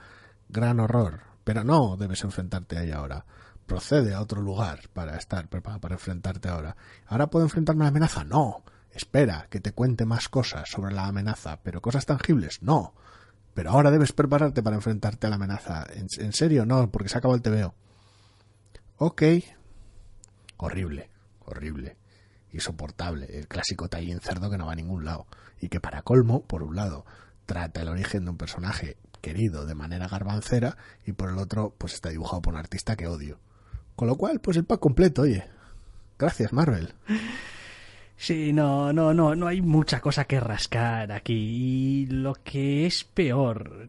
S2: gran horror. Pero no debes enfrentarte a ella ahora. Procede a otro lugar para estar preparado para enfrentarte ahora. ¿Ahora puedo enfrentarme a la amenaza? No. Espera que te cuente más cosas sobre la amenaza, pero cosas tangibles, no. Pero ahora debes prepararte para enfrentarte a la amenaza. ¿En, serio? No, porque se acabó el TVO. Ok. Horrible, horrible. Insoportable. El clásico tallín cerdo que no va a ningún lado. Y que para colmo, por un lado, trata el origen de un personaje querido de manera garbancera y por el otro, pues está dibujado por un artista que odio. Con lo cual, pues el pack completo, oye. Gracias, Marvel. [LAUGHS]
S1: Sí, no, no, no, no hay mucha cosa que rascar aquí. Y lo que es peor,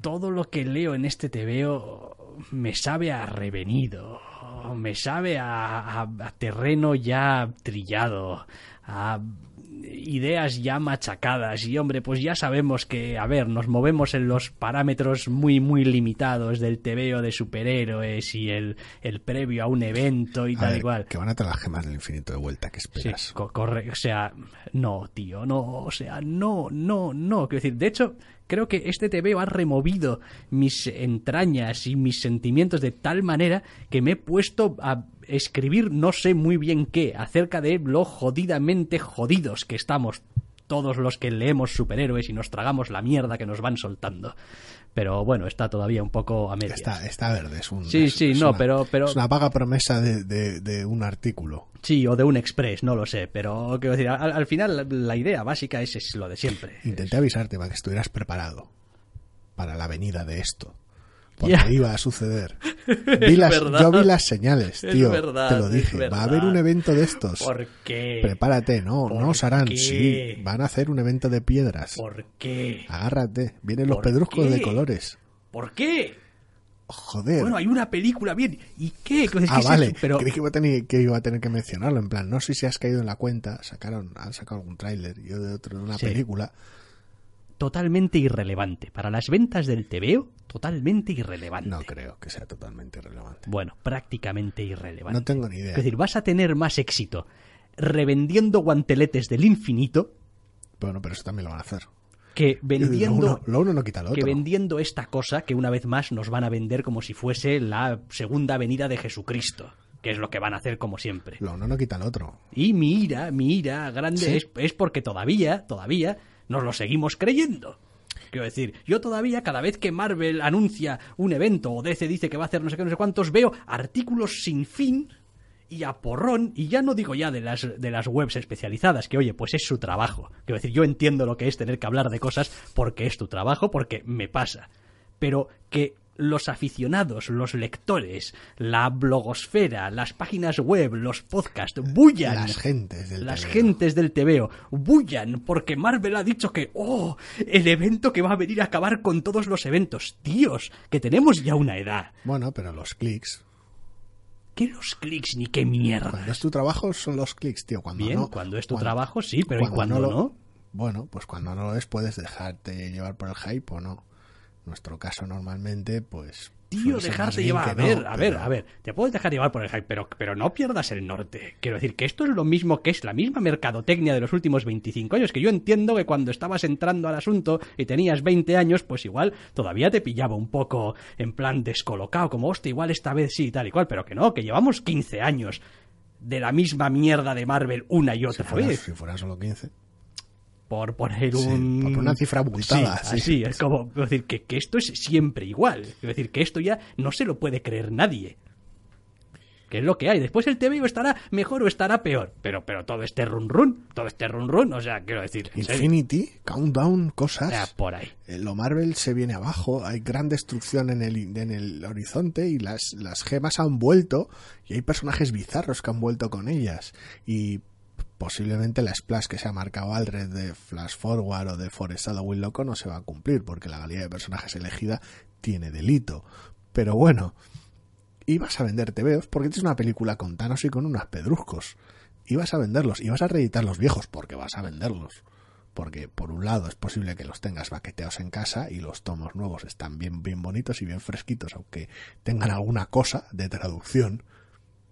S1: todo lo que leo en este TVO me sabe a revenido, me sabe a, a- a terreno ya trillado, a ideas ya machacadas y hombre, pues ya sabemos que, a ver, nos movemos en los parámetros muy, muy limitados del TVO de superhéroes y el, el previo a un evento y
S2: A
S1: tal
S2: ver,
S1: y cual.
S2: Que van a traer las gemas del infinito de vuelta, que
S1: Sí,
S2: esperas?
S1: co- corre, o sea, no, tío, no, o sea, no, no, no. Quiero decir, de hecho, creo que este TVO ha removido mis entrañas y mis sentimientos de tal manera que me he puesto a escribir no sé muy bien qué acerca de lo jodidamente jodidos que estamos todos los que leemos superhéroes y nos tragamos la mierda que nos van soltando. Pero bueno, está todavía un poco a medias.
S2: Está, está verde, es un.
S1: Sí,
S2: es-
S1: sí,
S2: es
S1: no,
S2: una-
S1: pero- pero-
S2: Es una vaga promesa de, de- de un artículo.
S1: Sí, o de un express, no lo sé. Pero quiero decir, al, al final la, idea básica es, es lo de siempre.
S2: Intenté avisarte para que estuvieras preparado para la venida de esto. Porque
S1: Ya.
S2: iba a suceder. [LAUGHS] Vi las- yo vi las señales,
S1: Es
S2: tío.
S1: verdad,
S2: te lo dije. Va a haber un evento de estos.
S1: ¿Por qué?
S2: Prepárate, no,
S1: ¿Por
S2: no os harán.
S1: qué?
S2: Sí, van a hacer un evento de piedras.
S1: ¿Por qué?
S2: Agárrate, vienen los
S1: ¿Por
S2: pedruscos de colores.
S1: ¿Por qué?
S2: Joder.
S1: Bueno, hay una película bien. ¿Y qué?
S2: Ah,
S1: ¿qué es
S2: vale.
S1: Pero
S2: Creí que iba, a tener, que iba a tener que mencionarlo. En plan, no sé si has caído en la cuenta. Sacaron, han sacado algún tráiler yo de otro, de una
S1: Sí.
S2: película.
S1: Totalmente irrelevante. Para las ventas del TVO, totalmente irrelevante.
S2: No creo que sea totalmente relevante.
S1: Bueno, prácticamente irrelevante.
S2: No tengo ni idea.
S1: Es decir, vas a tener más éxito revendiendo guanteletes del infinito
S2: Bueno, pero eso también lo van a hacer.
S1: que
S2: Lo
S1: vendiendo
S2: uno, lo uno no quita lo
S1: que
S2: otro.
S1: vendiendo esta cosa que una vez más nos van a vender como si fuese la segunda venida de Jesucristo, que es lo que van a hacer como siempre.
S2: Lo uno no quita lo otro.
S1: Y mi ira, mi ira grande
S2: Sí.
S1: es, es porque todavía, todavía nos lo seguimos creyendo. Quiero decir, yo todavía cada vez que Marvel anuncia un evento o DC dice que va a hacer no sé qué, no sé cuántos, veo artículos sin fin y a porrón, y ya no digo ya de las, de las webs especializadas, que oye, pues es su trabajo. Quiero decir, yo entiendo lo que es tener que hablar de cosas porque es tu trabajo, porque me pasa. Pero que los aficionados, los lectores, la blogosfera, las páginas web, los podcasts, bullan.
S2: Las gentes del
S1: Las
S2: TVO.
S1: gentes del TVO bullan porque Marvel ha dicho que, oh, el evento que va a venir a acabar con todos los eventos. Tíos, que tenemos ya una edad.
S2: Bueno, pero los clics.
S1: ¿Qué los clics ni qué mierda?
S2: Cuando es tu trabajo son los clics, tío. Cuando
S1: Bien,
S2: no,
S1: cuando es tu trabajo, sí, pero ¿y cuando
S2: lo-
S1: no?
S2: Bueno, pues cuando no lo es puedes dejarte llevar por el hype o no. Nuestro caso normalmente, pues...
S1: Tío, dejarte llevar. A
S2: no,
S1: ver, a ver,
S2: pero-
S1: a ver. Te puedes dejar llevar por el hype, pero, pero no pierdas el norte. Quiero decir que esto es lo mismo que es la misma mercadotecnia de los últimos 25 años. Que yo entiendo que cuando estabas entrando al asunto y tenías 20 años, pues igual todavía te pillaba un poco en plan descolocado, como hostia, igual esta vez sí, tal y cual. Pero que no, que llevamos 15 años de la misma mierda de Marvel una y
S2: Si
S1: otra
S2: fuera,
S1: vez.
S2: si fueran solo 15.
S1: Por poner
S2: Sí,
S1: un...
S2: por una cifra abultada,
S1: Sí,
S2: sí.
S1: así, es como quiero decir que, que esto es siempre igual. Quiero decir que esto ya no se lo puede creer nadie. Que es lo que hay. Después el TVO estará mejor o estará peor. Pero, pero todo este run run, todo este run run, o sea, quiero decir... serio,
S2: Infinity, Countdown, cosas.
S1: ah, por ahí.
S2: Eh, Lo Marvel se viene abajo, hay gran destrucción en el, en el horizonte y las, las gemas han vuelto y hay personajes bizarros que han vuelto con ellas. Y posiblemente la splash que se ha marcado Aldred de Flash Forward o de Forest Halloween Loco no se va a cumplir porque la galería de personajes elegida tiene delito. Pero bueno, ibas a vender TVOs porque tienes una película con Thanos y con unos pedruscos. Ibas a venderlos, ibas a reeditar los viejos porque vas a venderlos. Porque por un lado es posible que los tengas baqueteados en casa y los tomos nuevos están bien, bien bonitos y bien fresquitos, aunque tengan alguna cosa de traducción.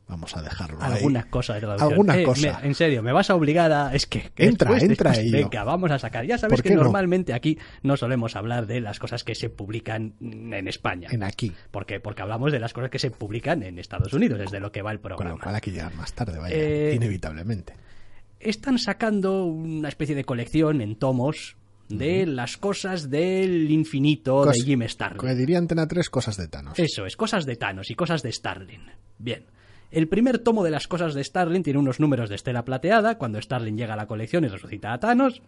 S2: Vamos a dejarlo ahí.
S1: Alguna cosa de traducción.
S2: Alguna
S1: Eh,
S2: cosa.
S1: me- en serio, me vas a obligar a... Es que... que
S2: Entra,
S1: después-
S2: entra
S1: después-
S2: ello.
S1: Venga, vamos a sacar. Ya sabes
S2: ¿Por
S1: que
S2: no?
S1: normalmente aquí no solemos hablar de las cosas que se publican en España.
S2: En aquí.
S1: ¿Por qué? Porque hablamos de las cosas que se publican en Estados Unidos, es de lo que va el
S2: Con lo
S1: programa.
S2: cual que llegar más tarde, vaya.
S1: Eh,
S2: Inevitablemente.
S1: Están sacando una especie de colección en tomos de las cosas del infinito
S2: Cos-
S1: de Jim Starlin.
S2: Como diría Antena 3, cosas de Thanos.
S1: Eso es, cosas de Thanos y cosas de Starlin. Bien. El primer tomo de las cosas de Starlin tiene unos números de estela plateada, cuando Starlin llega a la colección y resucita a Thanos.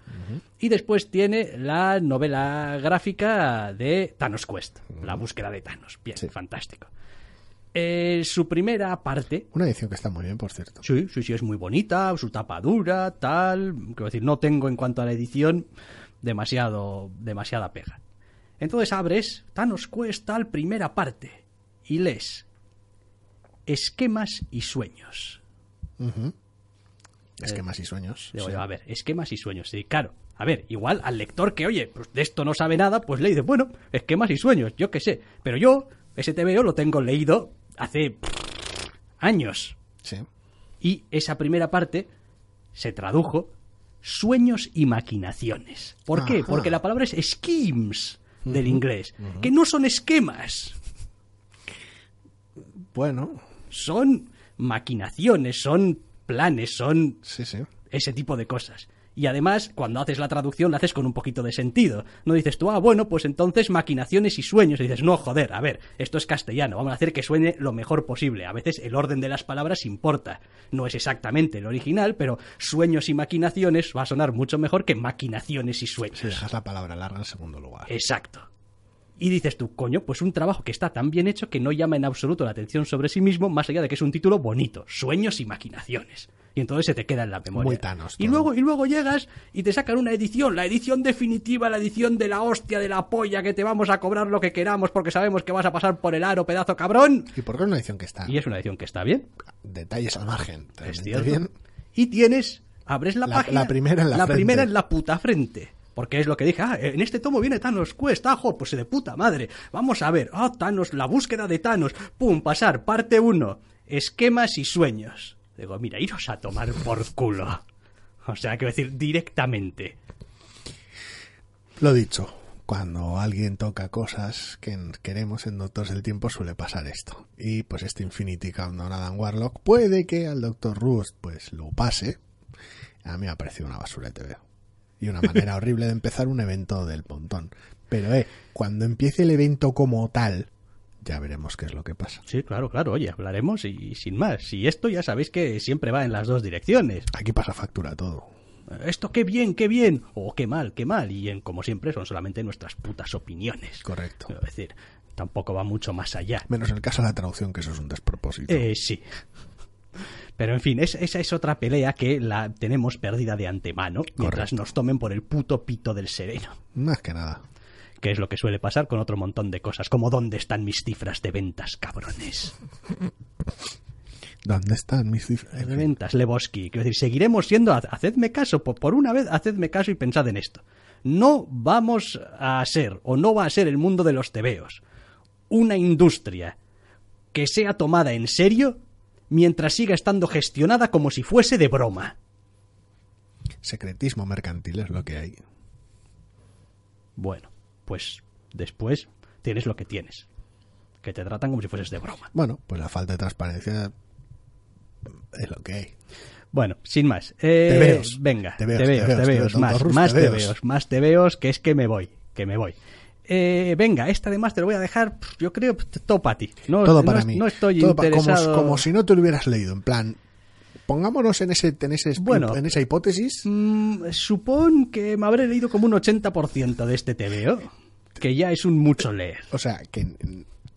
S1: Y después tiene la novela gráfica de Thanos Quest, la búsqueda de Thanos. Bien,
S2: Sí.
S1: fantástico. Eh, su primera parte
S2: Una edición que está muy bien, por cierto.
S1: Sí, sí, sí, es muy bonita, su tapa dura, tal. Quiero decir, no tengo en cuanto a la edición demasiado, demasiada pega. Entonces abres Thanos Quest, tal, primera parte, y lees Esquemas y sueños.
S2: Ujú. Esquemas y sueños.
S1: Digo
S2: sí.
S1: yo, a ver, esquemas y sueños. Sí, claro. A ver, igual al lector que, oye, pues de esto no sabe nada, pues le dice, bueno, esquemas y sueños, yo qué sé. Pero yo, ese TVO lo tengo leído hace años.
S2: Sí.
S1: Y esa primera parte se tradujo sueños y maquinaciones. ¿Por qué? Porque la palabra es schemes del inglés, que no son esquemas,
S2: Bueno,
S1: son maquinaciones, son planes, son
S2: sí, sí.
S1: ese tipo de cosas. Y además, cuando haces la traducción, la haces con un poquito de sentido. No dices tú, ah, bueno, pues entonces maquinaciones y sueños. Y dices, no, joder, a ver, esto es castellano, vamos a hacer que suene lo mejor posible. A veces el orden de las palabras importa. No es exactamente el original, pero sueños y maquinaciones va a sonar mucho mejor que maquinaciones y sueños.
S2: Si dejas la palabra larga en segundo lugar.
S1: Exacto. Y dices tú, coño, pues un trabajo que está tan bien hecho que no llama en absoluto la atención sobre sí mismo, más allá de que es un título bonito, sueños y maquinaciones. Y entonces se te queda en la memoria. Y luego, y luego llegas y te sacan una edición, la edición definitiva, la edición de la hostia, de la polla, que te vamos a cobrar lo que queramos porque sabemos que vas a pasar por el aro, pedazo cabrón.
S2: ¿Y por qué es una edición que está?
S1: Y es una edición que está bien,
S2: Detalles al margen.
S1: es cierto.
S2: bien.
S1: Y tienes, abres la,
S2: La-
S1: página.
S2: la primera en la frente.
S1: primera en la puta frente. Porque es lo que dije, ah, en este tomo viene Thanos Quest, ah, jo, pues de puta madre. Vamos a ver, ah, Thanos, la búsqueda de Thanos, pum, pasar, parte 1, esquemas y sueños. Digo, mira, iros a tomar por culo. O sea, quiero decir, directamente.
S2: Lo dicho, cuando alguien toca cosas que queremos en Doctores del Tiempo suele pasar esto. Y pues este Infinity Countdown Adam Warlock puede que al Doctor Rust pues lo pase. A mí me ha parecido una basura de TV. Y una manera [LAUGHS] horrible de empezar un evento del montón. Pero eh, cuando empiece el evento como tal, ya veremos qué es lo que pasa.
S1: Sí, claro, claro, oye, hablaremos y, sin más. Y esto ya sabéis que siempre va en las dos direcciones.
S2: Aquí pasa factura todo.
S1: Esto qué bien, qué bien, o qué mal, qué mal. Y en, como siempre son solamente nuestras putas opiniones.
S2: Correcto.
S1: Es decir, tampoco va mucho más allá.
S2: Menos en el caso de la traducción, que eso es un despropósito.
S1: Eh, sí. Pero en fin, es- esa es otra pelea que la tenemos perdida de antemano mientras nos tomen por el puto pito del sereno.
S2: Más que nada.
S1: Que es lo que suele pasar con otro montón de cosas, como ¿dónde están mis cifras de ventas, cabrones?
S2: ¿Dónde están mis cifras?
S1: De ventas, Lebowski. Quiero decir, seguiremos siendo. Hacedme caso, por, por una vez, hacedme caso y pensad en esto. No vamos a ser, o no va a ser el mundo de los tebeos, una industria que sea tomada en serio mientras siga estando gestionada como si fuese de broma.
S2: Secretismo mercantil es lo que hay.
S1: Bueno, pues después tienes lo que tienes. Que te tratan como si fueses de broma.
S2: Bueno, pues la falta de transparencia es lo que hay.
S1: Bueno, sin más. Eh,
S2: Tebeos.
S1: Venga,
S2: Tebeos,
S1: tebeos,
S2: tebeos,
S1: tebeos,
S2: tebeos,
S1: más,
S2: Doctor Rus,
S1: más
S2: tebeos.
S1: tebeos, más tebeos, que es que me voy, que me voy. Eh, venga, esta además te lo voy a dejar, yo creo, todo para ti. No,
S2: Todo para mí.
S1: No estoy
S2: Todo pa- como,
S1: interesado...
S2: como si no te lo hubieras leído. En plan, pongámonos en, ese, en, ese,
S1: Bueno.
S2: en esa hipótesis.
S1: Mm, supón que me habré leído como un 80% de este tebeo, que ya es un mucho leer.
S2: O sea, que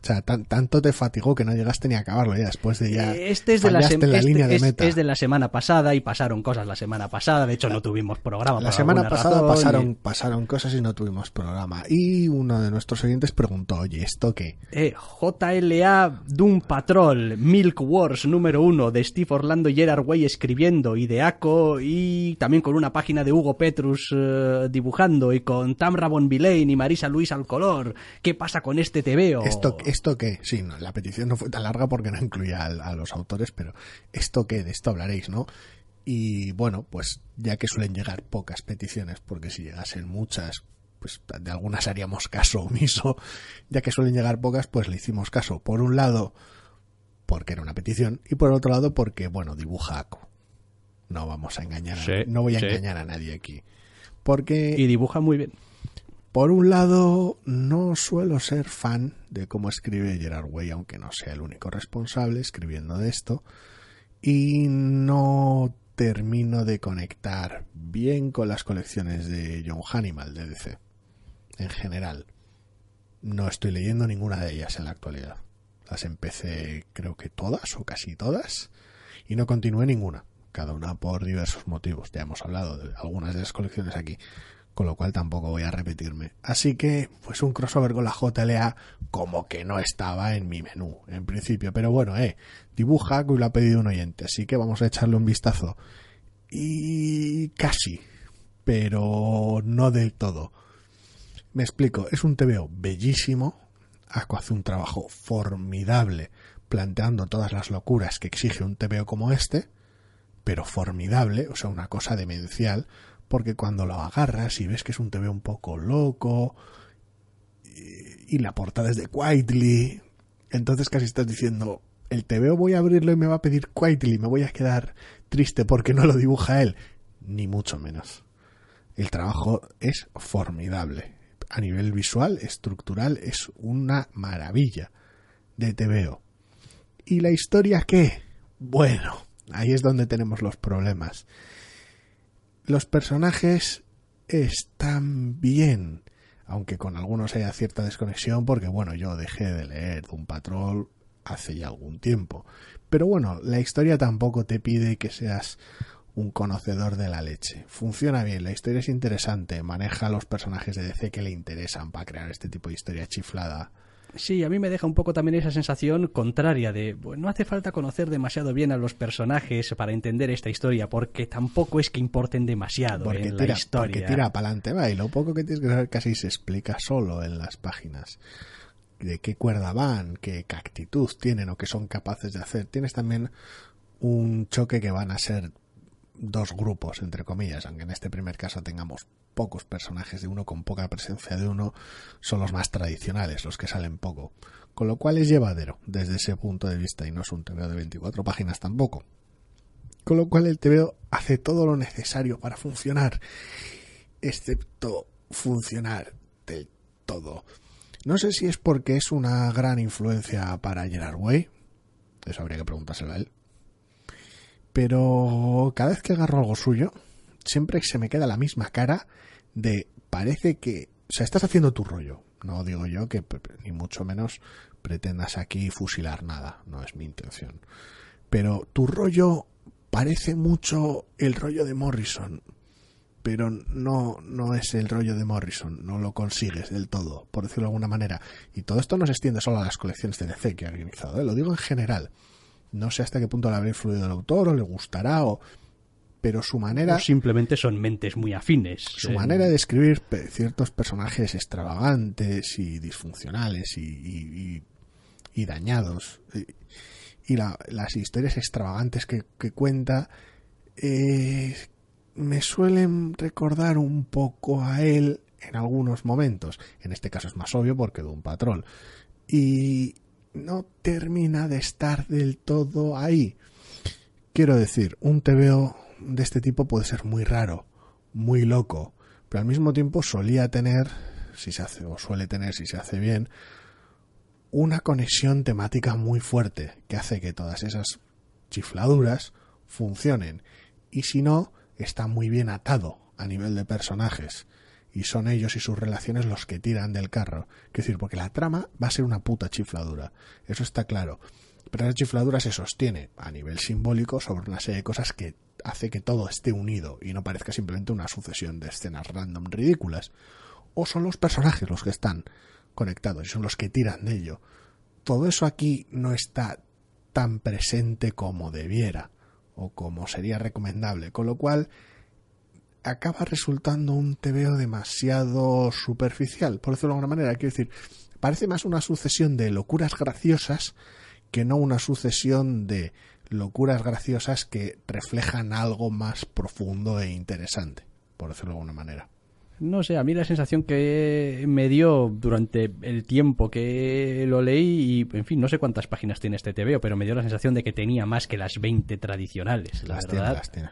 S2: o sea, tan- tanto te fatigó que no llegaste ni a acabarlo ya después de ya.
S1: Eh, Este es de, la,
S2: en
S1: este
S2: línea de
S1: es-
S2: meta.
S1: es de la semana pasada y pasaron cosas la semana pasada. De hecho, no tuvimos programa.
S2: La semana pasada
S1: razón,
S2: pasaron,
S1: y-
S2: pasaron cosas y no tuvimos programa. Y uno de nuestros oyentes preguntó, oye, ¿esto qué?
S1: Eh, JLA Doom Patrol, Milk Wars número uno de Steve Orlando y Gerard Way escribiendo y de Aco y también con una página de Hugo Petrus eh, dibujando y con Tamra Bonvillain y Marisa Luis al color. ¿Qué pasa con este TVO?
S2: ¿Esto, ¿Esto qué? Sí, no, la petición no fue tan larga porque no incluía a, los autores, pero ¿esto qué? De esto hablaréis, ¿no? Y bueno, pues ya que suelen llegar pocas peticiones, porque si llegasen muchas, pues de algunas haríamos caso omiso, ya que suelen llegar pocas, pues le hicimos caso. Por un lado, porque era una petición, y por otro lado, porque, bueno, dibuja. No vamos a engañar, a-
S1: Sí,
S2: no voy a
S1: sí.
S2: engañar a nadie aquí. Porque
S1: Y dibuja muy bien.
S2: Por un lado, no suelo ser fan de cómo escribe Gerard Way, aunque no sea el único responsable escribiendo de esto, y no termino de conectar bien con las colecciones de John Hannibal de DC. En general, no estoy leyendo ninguna de ellas en la actualidad. Las empecé, creo que todas o casi todas, y no continué ninguna, cada una por diversos motivos. Ya hemos hablado de algunas de las colecciones aquí con lo cual tampoco voy a repetirme. Así que, pues un crossover con la JLA como que no estaba en mi menú, en principio. Pero bueno, eh, dibuja que lo ha pedido un oyente, así que vamos a echarle un vistazo. Y casi, pero no del todo. Me explico, es un TVO bellísimo, Aqua hace un trabajo formidable planteando todas las locuras que exige un TVO como este, pero formidable, o sea, una cosa demencial, porque cuando lo agarras y ves que es un TV un poco loco y, la portada es de Quietly, entonces casi estás diciendo, el TVO voy a abrirlo y me va a pedir Quietly, me voy a quedar triste porque no lo dibuja él, ni mucho menos. el trabajo es formidable. A nivel visual, estructural, es una maravilla de TVO. ¿Y la historia qué? Bueno, ahí es donde tenemos los problemas. Los personajes están bien, aunque con algunos haya cierta desconexión, porque bueno, yo dejé de leer un Patrol hace ya algún tiempo. Pero bueno, la historia tampoco te pide que seas un conocedor de la leche. Funciona bien, la historia es interesante, maneja los personajes de DC que le interesan para crear este tipo de historia chiflada.
S1: Sí, a mí me deja un poco también esa sensación contraria de bueno, no hace falta conocer demasiado bien a los personajes para entender esta historia, porque tampoco es que importen demasiado
S2: porque
S1: en
S2: tira,
S1: la historia.
S2: Porque tira para adelante, va, y lo poco que tienes que saber casi se explica solo en las páginas. De qué cuerda van, qué actitud tienen o qué son capaces de hacer. Tienes también un choque que van a ser dos grupos, entre comillas, aunque en este primer caso tengamos pocos personajes de uno con poca presencia de uno, son los más tradicionales, los que salen poco. Con lo cual es llevadero desde ese punto de vista y no es un TVO de 24 páginas tampoco. Con lo cual el TVO hace todo lo necesario para funcionar, excepto funcionar del todo. No sé si es porque es una gran influencia para Gerard Way, eso habría que preguntárselo a él, pero cada vez que agarro algo suyo, siempre se me queda la misma cara de parece que, o sea, estás haciendo tu rollo. No digo yo que ni mucho menos pretendas aquí fusilar nada, no es mi intención. Pero tu rollo parece mucho el rollo de Morrison, pero no, no es el rollo de Morrison, no lo consigues del todo, por decirlo de alguna manera. Y todo esto no se extiende solo a las colecciones de DC que ha organizado, ¿eh? lo digo en general. No sé hasta qué punto le habrá influido el autor o le gustará o pero su manera
S1: o simplemente son mentes muy afines.
S2: Su eh, manera de escribir ciertos personajes extravagantes y disfuncionales y, y, y dañados y, la, las historias extravagantes que, que cuenta eh, me suelen recordar un poco a él en algunos momentos. En este caso es más obvio porque de un patrón. Y, no termina de estar del todo ahí. Quiero decir, un TVO de este tipo puede ser muy raro, muy loco, pero al mismo tiempo solía tener, si se hace o suele tener, si se hace bien, una conexión temática muy fuerte que hace que todas esas chifladuras funcionen y si no, está muy bien atado a nivel de personajes y son ellos y sus relaciones los que tiran del carro. Es decir, porque la trama va a ser una puta chifladura. Eso está claro. Pero esa chifladura se sostiene a nivel simbólico sobre una serie de cosas que hace que todo esté unido y no parezca simplemente una sucesión de escenas random ridículas. O son los personajes los que están conectados y son los que tiran de ello. Todo eso aquí no está tan presente como debiera o como sería recomendable, con lo cual acaba resultando un TVO demasiado superficial, por decirlo de alguna manera. Quiero decir, parece más una sucesión de locuras graciosas que no una sucesión de locuras graciosas que reflejan algo más profundo e interesante, por decirlo de alguna manera.
S1: No sé, a mí la sensación que me dio durante el tiempo que lo leí, y en fin, no sé cuántas páginas tiene este TVO, pero me dio la sensación de que tenía más que las 20 tradicionales, la
S2: Las
S1: verdad.
S2: tiene, las tiene.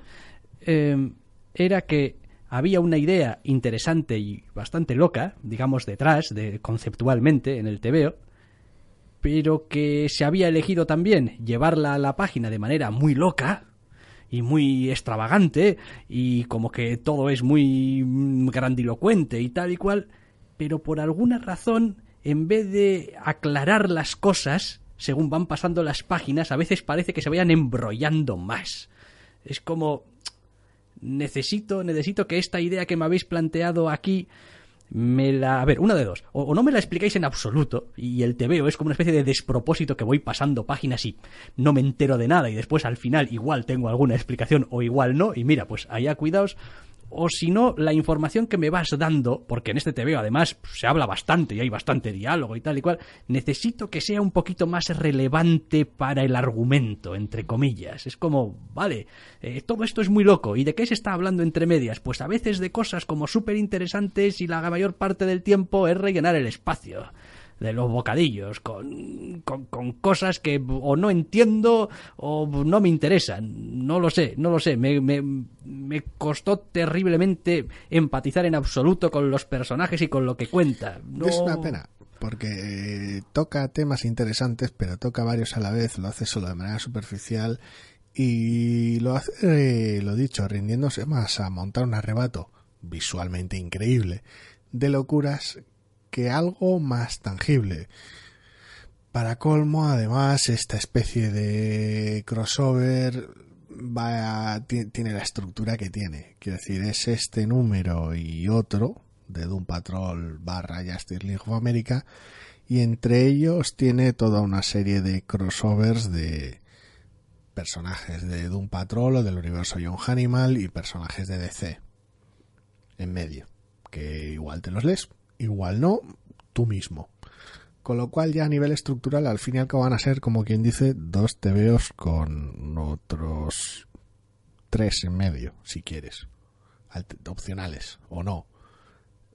S1: Eh, era que había una idea interesante y bastante loca, digamos, detrás, de, conceptualmente, en el TVO, pero que se había elegido también llevarla a la página de manera muy loca y muy extravagante y como que todo es muy mm, grandilocuente y tal y cual, pero por alguna razón, en vez de aclarar las cosas, según van pasando las páginas, a veces parece que se vayan embrollando más. Es como necesito, necesito que esta idea que me habéis planteado aquí me la... A ver, una de dos. O, no me la explicáis en absoluto y el TVO es como una especie de despropósito que voy pasando páginas y no me entero de nada y después al final igual tengo alguna explicación o igual no y mira, pues allá cuidaos. O si no, la información que me vas dando, porque en este TVO además se habla bastante y hay bastante diálogo y tal y cual, necesito que sea un poquito más relevante para el argumento, entre comillas. Es como, vale, eh, todo esto es muy loco. ¿Y de qué se está hablando entre medias? Pues a veces de cosas como súper interesantes y la mayor parte del tiempo es rellenar el espacio de los bocadillos, con, con, cosas que o no entiendo o no me interesan. No lo sé, no lo sé. Me, me, me costó terriblemente empatizar en absoluto con los personajes y con lo que cuenta. No...
S2: Es una pena, porque eh, toca temas interesantes, pero toca varios a la vez, lo hace solo de manera superficial y lo hace, eh, lo dicho, rindiéndose más a montar un arrebato visualmente increíble de locuras que algo más tangible. Para colmo, además, esta especie de crossover va tiene la estructura que tiene. Quiero decir, es este número y otro de Doom Patrol barra Justice League of America y entre ellos tiene toda una serie de crossovers de personajes de Doom Patrol o del universo Young Animal y personajes de DC en medio que igual te los lees igual no tú mismo. Con lo cual ya a nivel estructural al fin y al cabo van a ser como quien dice dos TVOs con otros tres en medio si quieres. Opcionales o no.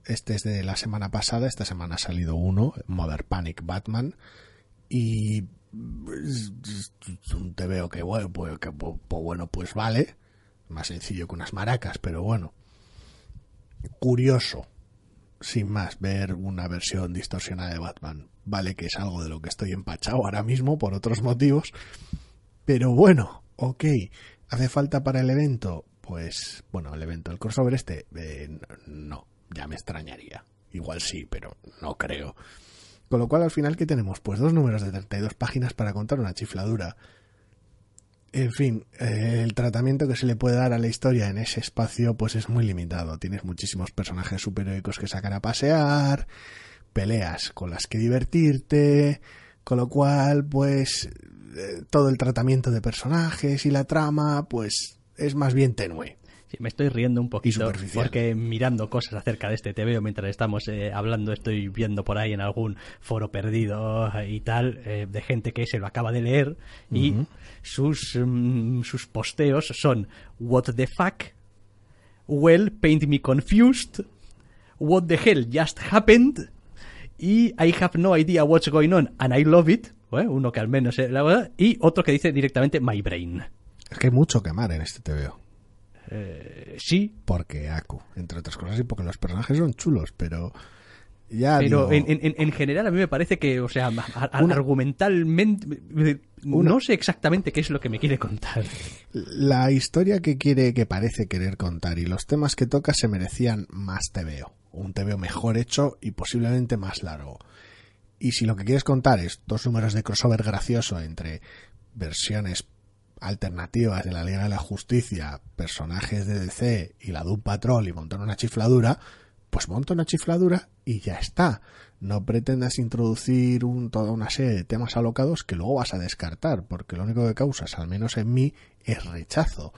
S2: Este es de la semana pasada esta semana ha salido uno Mother Panic Batman y un TVO que bueno pues, que, pues, bueno pues vale. Más sencillo que unas maracas pero bueno. Curioso sin más ver una versión distorsionada de Batman Vale que es algo de lo que estoy empachado ahora mismo por otros [LAUGHS] motivos. Pero bueno, ok. ¿Hace falta para el evento? Pues bueno, el evento, el crossover este, eh, no, ya me extrañaría. Igual sí, pero no creo. Con lo cual al final, ¿qué tenemos? Pues dos números de 32 páginas para contar una chifladura. En fin, eh, el tratamiento que se le puede dar a la historia en ese espacio pues es muy limitado. Tienes muchísimos personajes superhéroicos que sacan a pasear, peleas con las que divertirte, con lo cual, pues, eh, todo el tratamiento de personajes y la trama, pues, es más bien tenue.
S1: Sí, me estoy riendo un poquito porque mirando cosas acerca de este TVO mientras estamos eh, hablando estoy viendo por ahí en algún foro perdido y tal eh, de gente que se lo acaba de leer y sus, mm, sus posteos son What the fuck? Well, paint me confused. What the hell just happened? y I have no idea what's going on and I love it, uno que al menos la verdad, y otro que dice directamente My Brain.
S2: Es que hay mucho que amar en este TVO.
S1: Eh, sí.
S2: Porque Aku, entre otras cosas, y porque los personajes son chulos, pero ya.
S1: Pero en, en, en, general a mí me parece que, o sea, argumentalmente. no sé exactamente qué es lo que me quiere contar.
S2: La historia que quiere, que parece querer contar y los temas que toca se merecían más TVO un TVO mejor hecho y posiblemente más largo. Y si lo que quieres contar es dos números de crossover gracioso entre versiones alternativas de la Liga de la Justicia, personajes de DC y la Doom Patrol y montar una chifladura, pues monta una chifladura y ya está. No pretendas introducir un, toda una serie de temas alocados que luego vas a descartar, porque lo único que causas, al menos en mí, es rechazo.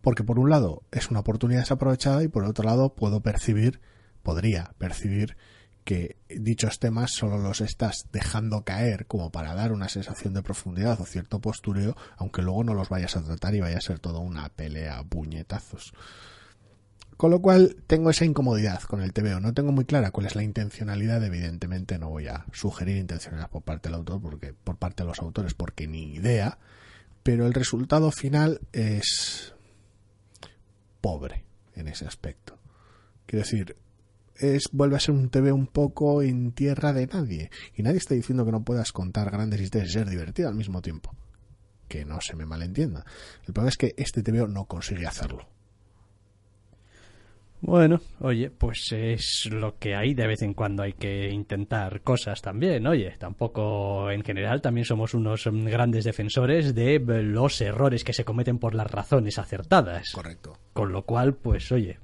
S2: Porque por un lado es una oportunidad desaprovechada y por otro lado puedo percibir podría percibir que dichos temas solo los estás dejando caer como para dar una sensación de profundidad o cierto postureo, aunque luego no los vayas a tratar y vaya a ser todo una pelea a puñetazos. Con lo cual tengo esa incomodidad con el TVO. No tengo muy clara cuál es la intencionalidad. Evidentemente no voy a sugerir intencionalidad por parte del autor, porque por parte de los autores, porque ni idea. Pero el resultado final es pobre en ese aspecto. Quiero decir, es, vuelve a ser un TV un poco en tierra de nadie. Y nadie está diciendo que no puedas contar grandes historias y ser divertido al mismo tiempo. Que no se me malentienda. El problema es que este TV no consigue hacerlo.
S1: Bueno, oye, pues es lo que hay. De vez en cuando hay que intentar cosas también. Oye, tampoco en general también somos unos grandes defensores de los errores que se cometen por las razones acertadas.
S2: Correcto.
S1: Con lo cual, pues oye,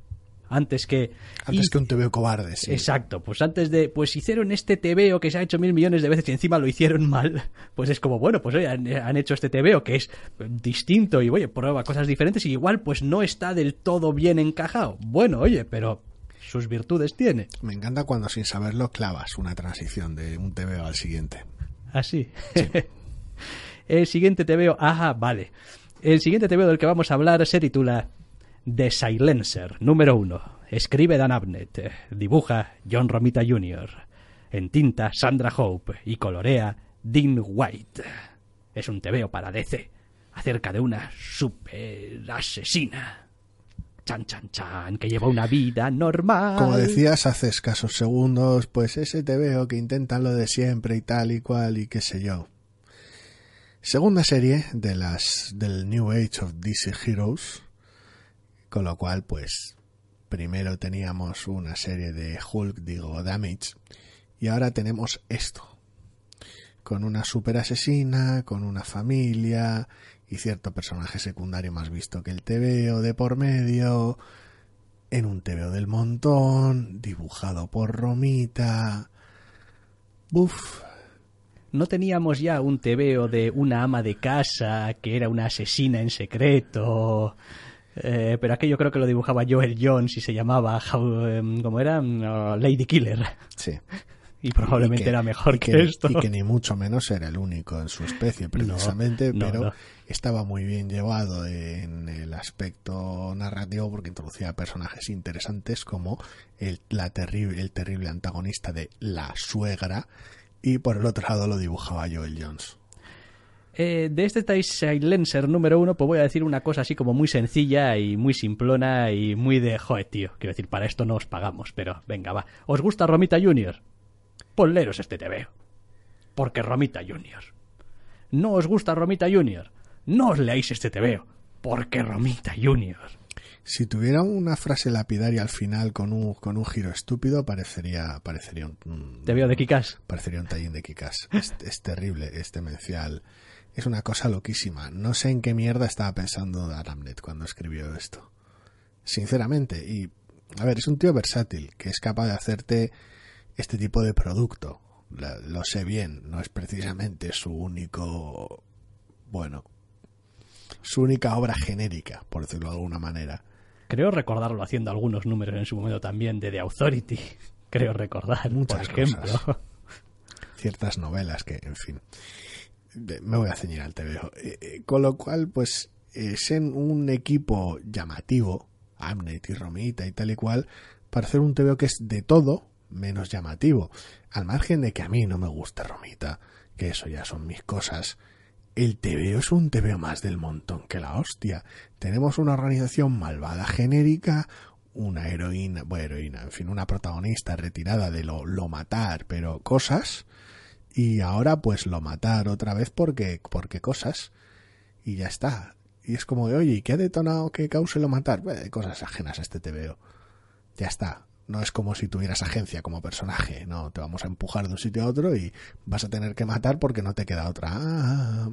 S1: antes que
S2: antes que un TVO cobarde
S1: exacto pues antes de pues hicieron este TVO que se ha hecho mil millones de veces y encima lo hicieron mal [LAUGHS] pues es como bueno pues oye han, hecho este TVO que es distinto y oye prueba cosas diferentes y igual pues no está del todo bien encajado. Bueno oye pero sus virtudes tiene.
S2: Me encanta cuando sin saberlo clavas una transición de un TVO al siguiente.
S1: Así ¿Ah, [LAUGHS] el siguiente TVO ajá vale. El siguiente TVO del que vamos a hablar se titula The Silencer, número uno. Escribe Dan Abnett, dibuja John Romita Jr., en tinta Sandra Hope y colorea Dean White. Es un tebeo para DC, acerca de una super asesina. chan, chan, chan, que lleva una vida normal.
S2: Como decías hace escasos segundos, pues ese te veo que intentan lo de siempre y tal y cual y qué sé yo. Segunda serie de las del New Age of DC Heroes, con lo cual pues primero teníamos una serie de Hulk, digo Damage, y ahora tenemos esto, con una super asesina, con una familia y cierto personaje secundario más visto que el TVO de por medio, en un TVO del montón, dibujado por Romita. Buf.
S1: No teníamos ya un TVO de una ama de casa que era una asesina en secreto. Eh, pero aquello creo que lo dibujaba Joel Jones y se llamaba, em, ¿cómo era? Mm, Lady Killer.
S2: Sí.
S1: Y probablemente era mejor que, esto.
S2: Y que ni mucho menos era el único en su especie, [LAUGHS] precisamente, pero estaba muy bien llevado en el aspecto narrativo porque introducía personajes interesantes como el, la terrible, el terrible antagonista de la suegra y por el otro lado lo dibujaba Joel Jones.
S1: Eh, de este Time Silencer número uno, pues voy a decir una cosa así como muy sencilla y muy simplona y muy de joder, tío. Quiero decir, para esto no os pagamos, pero venga, va. ¿Os gusta Romita Junior? Ponleros este veo. Porque Romita Junior. ¿No os gusta Romita Junior? No os leáis este veo. Porque Romita Junior.
S2: Si tuviera una frase lapidaria al final con un, con un giro estúpido, parecería, parecería un...
S1: ¿Te veo de Kikas?
S2: Parecería un tallín de Kikas. Es, es terrible este mencial. Es una cosa loquísima. No sé en qué mierda estaba pensando Aramnet cuando escribió esto. Sinceramente. Y, a ver, es un tío versátil, que es capaz de hacerte este tipo de producto. Lo sé bien, no es precisamente su único, bueno, su única obra genérica, por decirlo de alguna manera.
S1: Creo recordarlo haciendo algunos números en su momento también de The Authority. [LAUGHS] Creo recordar, Muchas por ejemplo.
S2: Ciertas novelas que, en fin, me voy a ceñir al TVO. Eh, eh, con lo cual, pues, es en un equipo llamativo, Amnet y Romita y tal y cual, para hacer un TVO que es de todo, menos llamativo. Al margen de que a mí no me guste Romita, que eso ya son mis cosas. El TVO es un TVO más del montón que la hostia. Tenemos una organización malvada genérica, una heroína, bueno, heroína, en fin, una protagonista retirada de lo, lo matar, pero cosas. Y ahora pues lo matar otra vez porque, porque cosas. Y ya está. Y es como de, oye, ¿y qué ha detonado que cause lo matar? cosas ajenas a este TVO. Ya está no es como si tuvieras agencia como personaje, no, te vamos a empujar de un sitio a otro y vas a tener que matar porque no te queda otra. Ah,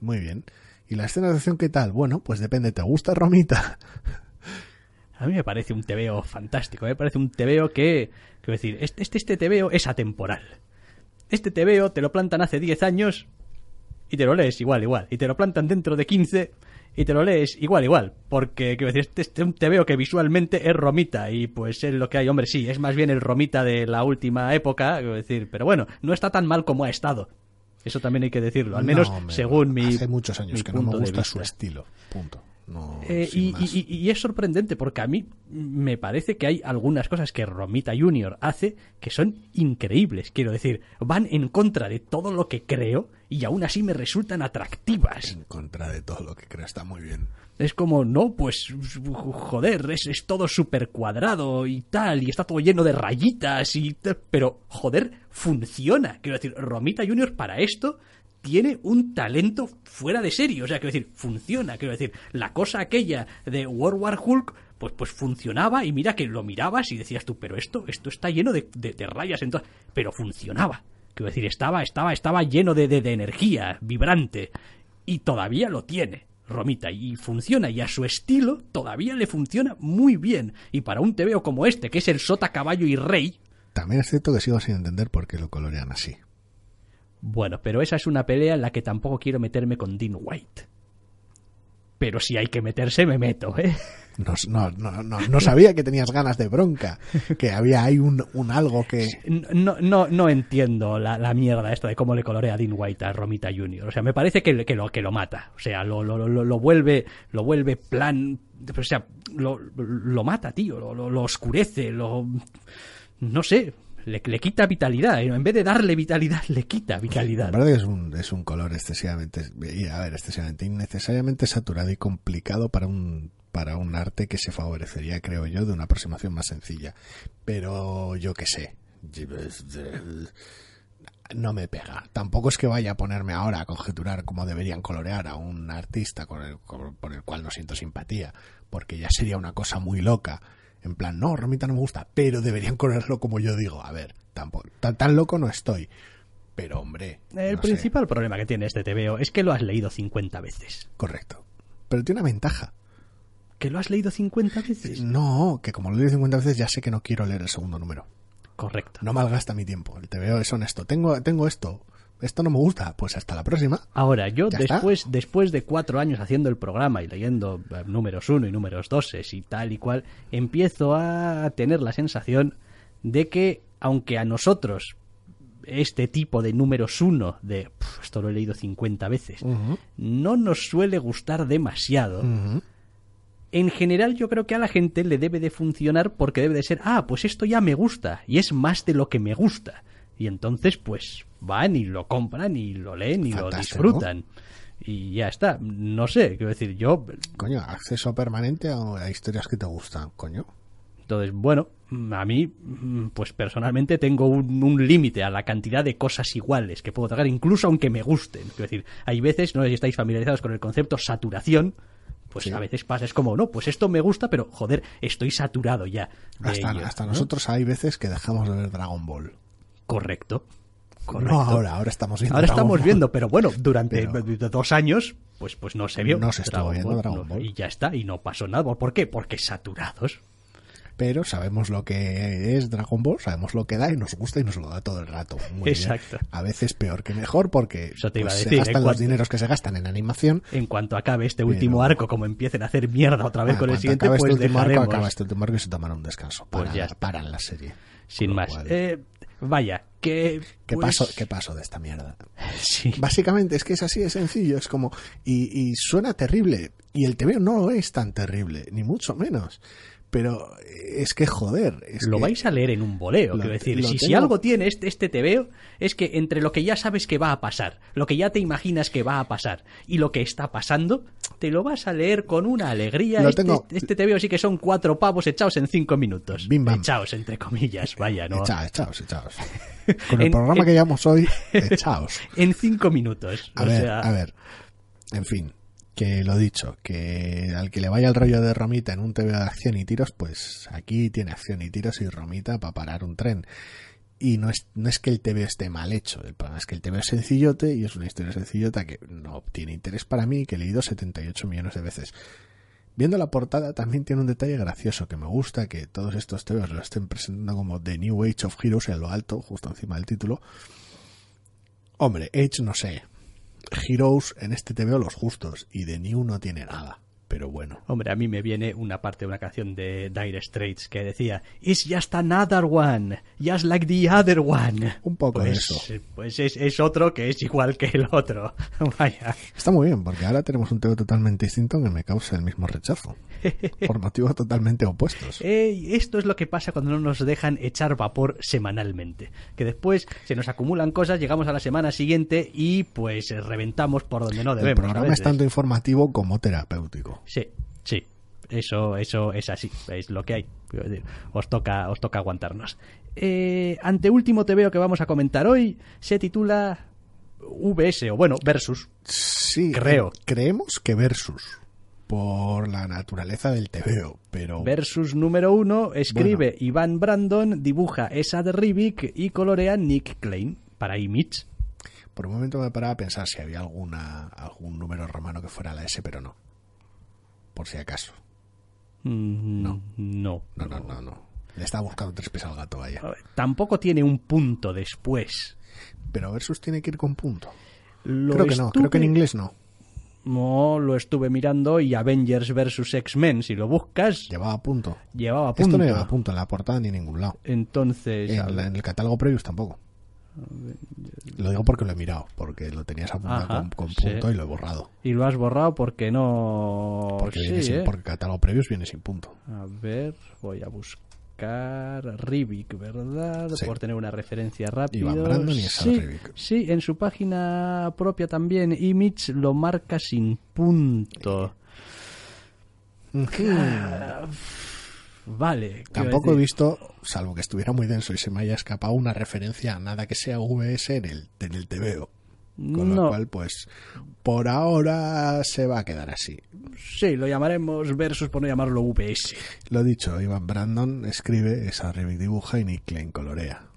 S2: muy bien. ¿Y la escena de acción qué tal? Bueno, pues depende, ¿te gusta Romita? [LAUGHS]
S1: A mí me parece un tebeo fantástico, ¿eh? me parece un tebeo que, quiero decir, este, este, este tebeo es atemporal. Este tebeo te lo plantan hace 10 años y te lo lees igual, igual. Y te lo plantan dentro de 15 y te lo lees igual, igual, porque quiero decir, este, este, te veo que visualmente es romita y pues es lo que hay, hombre, sí, es más bien el romita de la última época, quiero decir, pero bueno, no está tan mal como ha estado. Eso también hay que decirlo, al menos según mi
S2: hace muchos años que no me gusta su estilo, punto.
S1: Eh, y, es sorprendente porque a mí me parece que hay algunas cosas que Romita Junior hace que son increíbles. Quiero decir, van en contra de todo lo que creo y aún así me resultan atractivas.
S2: En contra de todo lo que creo, está muy bien.
S1: Es como, no, pues, joder, es, es todo súper cuadrado y tal, y está todo lleno de rayitas y Pero, joder, funciona. Quiero decir, Romita Junior para esto tiene un talento fuera de serie. O sea, quiero decir, funciona. Quiero decir, la cosa aquella de World War Hulk, pues, pues funcionaba y mira que lo mirabas y decías tú, pero esto, esto está lleno de, de, rayas, entonces, pero funcionaba. Quiero decir, estaba, estaba, estaba lleno de, de, energía, vibrante. Y todavía lo tiene. Romita y funciona y a su estilo todavía le funciona muy bien y para un tebeo como este que es el sota caballo y rey
S2: también es cierto que sigo sin entender por qué lo colorean así
S1: bueno, pero esa es una pelea en la que tampoco quiero meterme con Dean White. Pero si hay que meterse, me meto, ¿eh?
S2: No, no, no, no, sabía que tenías ganas de bronca, que había ahí un, un algo que...
S1: No, no, no entiendo la, la, mierda esta de cómo le colorea Dean White a Romita Jr. O sea, me parece que, que, lo, que lo mata. O sea, lo, lo, lo, lo vuelve, lo vuelve plan... O sea, lo, lo mata, tío. Lo, lo oscurece, lo... No sé, le, quita vitalidad. En vez de darle vitalidad, le quita vitalidad.
S2: La verdad es un, es un color excesivamente, a ver, excesivamente innecesariamente saturado y complicado para un para un arte que se favorecería, creo yo, de una aproximación más sencilla. Pero yo qué sé. No me pega. Tampoco es que vaya a ponerme ahora a conjeturar cómo deberían colorear a un artista con el, por el cual no siento simpatía, porque ya sería una cosa muy loca. En plan, no, Romita no me gusta, pero deberían colorearlo como yo digo. A ver, tampoco, tan, tan loco no estoy. Pero hombre.
S1: El
S2: no sé.
S1: principal problema que tiene este TVO es que lo has leído 50 veces.
S2: Correcto. Pero tiene una ventaja.
S1: ¿Que lo has leído 50 veces?
S2: No, que como lo he leído 50 veces ya sé que no quiero leer el segundo número.
S1: Correcto.
S2: No malgasta mi tiempo. El TVO es honesto. Tengo, tengo esto. Esto no me gusta. Pues hasta la próxima.
S1: Ahora, yo
S2: Ya está.
S1: después, después de cuatro años haciendo el programa y leyendo eh, números uno y números doses y tal y cual, empiezo a tener la sensación de que, aunque a nosotros este tipo de números uno, de "Puf, esto lo he leído 50 veces, no nos suele gustar demasiado, en general yo creo que a la gente le debe de funcionar porque debe de ser, ah, pues esto ya me gusta y es más de lo que me gusta. Y entonces pues van y lo compran y lo leen y lo disfrutan. Y ya está. No sé, quiero decir, yo...
S2: Coño, acceso permanente a, historias que te gustan, coño.
S1: Entonces, bueno, a mí, pues personalmente tengo un, un límite a la cantidad de cosas iguales que puedo tragar, incluso aunque me gusten. Quiero decir, hay veces, no sé si estáis familiarizados con el concepto saturación, pues
S2: Sí.
S1: a veces pasa, es como, no, pues esto me gusta, pero joder, estoy saturado ya. de
S2: Hasta,
S1: ello,
S2: hasta
S1: ¿no?
S2: nosotros hay veces que dejamos de ver Dragon Ball.
S1: Correcto. Correcto.
S2: No ahora, ahora estamos viendo.
S1: Ahora
S2: Dragon
S1: estamos
S2: Ball.
S1: viendo, pero bueno, durante
S2: Pero-
S1: dos años, pues, pues no se vio.
S2: No se estuvo viendo Dragon
S1: no,
S2: Ball.
S1: Y ya está, y no pasó nada. ¿Por qué? Porque saturados.
S2: Pero sabemos lo que es Dragon Ball, sabemos lo que da y nos gusta y nos lo da todo el rato. Muy bien.
S1: Exacto.
S2: A veces peor que mejor porque
S1: Eso te iba
S2: pues,
S1: a
S2: se
S1: decir,
S2: gastan los dineros que se gastan en animación.
S1: En cuanto acabe este
S2: Pero-
S1: último arco, como empiecen a hacer mierda otra vez
S2: Ah,
S1: con el siguiente,
S2: acabe
S1: pues
S2: este último arco,
S1: dejaremos.
S2: acaba este último arco y se toman un descanso.
S1: Pues ya está.
S2: paran la serie.
S1: Sin más.
S2: cual,
S1: Eh, vaya, que...
S2: ¿Qué,
S1: pues-
S2: paso, ¿Qué paso de esta mierda? [LAUGHS]
S1: Sí.
S2: Básicamente es que es así de sencillo, es como, y, y suena terrible, y el TVO no es tan terrible, ni mucho menos, pero es que joder, es
S1: lo
S2: que-
S1: vais a leer en un boleo,
S2: lo-
S1: quiero decir. Si, si algo tiene este, este TVO, es que entre lo que ya sabes que va a pasar, lo que ya te imaginas que va a pasar y lo que está pasando, te lo vas a leer con una alegría.
S2: Lo
S1: este,
S2: tengo-
S1: este TVO sí que son cuatro pavos echados en cinco minutos.
S2: Bim, bam.
S1: Echaos, entre comillas, vaya, ¿no?
S2: Echaos, echaos, echaos. [LAUGHS] Con el
S1: En-
S2: programa
S1: en-
S2: que llevamos hoy, [LAUGHS] echaos.
S1: En cinco minutos.
S2: A
S1: o
S2: ver,
S1: sea,
S2: a ver. En fin, que lo dicho, que al que le vaya el rollo de Romita en un TV de acción y tiros, pues aquí tiene acción y tiros y Romita para parar un tren. Y no es, no es que el TV esté mal hecho, el problema es que el TV es sencillote y es una historia sencillota que no tiene interés para mí que he leído 78 millones de veces. Viendo la portada también tiene un detalle gracioso que me gusta que todos estos TVs lo estén presentando como The New Age of Heroes en lo alto, justo encima del título. Hombre, Age no sé. Heroes en este TVO los justos y The New no tiene nada. Pero bueno.
S1: Hombre, a mí me viene una parte de una canción de Dire Straits que decía It's just another one, just like the other one.
S2: Un poco de
S1: pues,
S2: eso.
S1: Pues es, es otro que es igual que el otro. [LAUGHS] Vaya.
S2: Está muy bien, porque ahora tenemos un TVO totalmente distinto que me causa el mismo rechazo. [LAUGHS] Por motivos totalmente opuestos.
S1: Eh, esto es lo que pasa cuando no nos dejan echar vapor semanalmente. Que después se nos acumulan cosas, llegamos a la semana siguiente y pues eh, reventamos por donde no
S2: El
S1: debemos. a
S2: programa es tanto informativo como terapéutico.
S1: Sí, sí. Eso, eso es así, es lo que hay. Quiero decir, Os toca, os toca aguantarnos. Eh, anteúltimo te veo que vamos a comentar hoy se titula VS, o bueno, Versus.
S2: Sí,
S1: Creo.
S2: creemos que Versus. Por la naturaleza del TVO, pero
S1: Versus número uno, escribe Iván Brandon, dibuja Esad Rivik y colorea Nick Klein para Image.
S2: por un momento me paraba a pensar si había alguna algún número romano que fuera la S, pero no. Por si acaso.
S1: Mm,
S2: No.
S1: no.
S2: No, no, no, no. Le estaba buscando tres pies al gato, vaya.
S1: Ver, Tampoco tiene un punto después.
S2: Pero Versus tiene que ir con punto.
S1: Lo
S2: creo que no, creo que en inglés no.
S1: No, lo estuve mirando y Avengers vs X-Men, si lo buscas,
S2: Llevaba punto.
S1: llevaba punto.
S2: Esto no lleva punto en la portada ni en ningún lado.
S1: Entonces,
S2: En, la- en el catálogo previos tampoco. Lo digo porque lo he mirado, porque lo tenías apuntado
S1: Ajá,
S2: con, con
S1: sí.
S2: punto y lo he borrado.
S1: y lo has borrado porque no...
S2: Porque,
S1: sí,
S2: sin,
S1: ¿eh?
S2: porque el catálogo previos viene sin punto.
S1: A ver, voy a buscar Rivik, ¿verdad?
S2: Sí.
S1: Por tener una referencia rápida.
S2: Iván Brandon y Esad
S1: sí,
S2: Rivik.
S1: sí, en su página propia también, Image lo marca sin punto. Vale.
S2: Tampoco he visto, salvo que estuviera muy denso y se me haya escapado una referencia a nada que sea VS en el, en el TVO. Con
S1: No.
S2: lo cual, pues, por ahora se va a quedar así.
S1: Sí, lo llamaremos versus por no llamarlo VS.
S2: Lo dicho, Ivan Brandon escribe, esa Revit dibuja y Nick Klein colorea.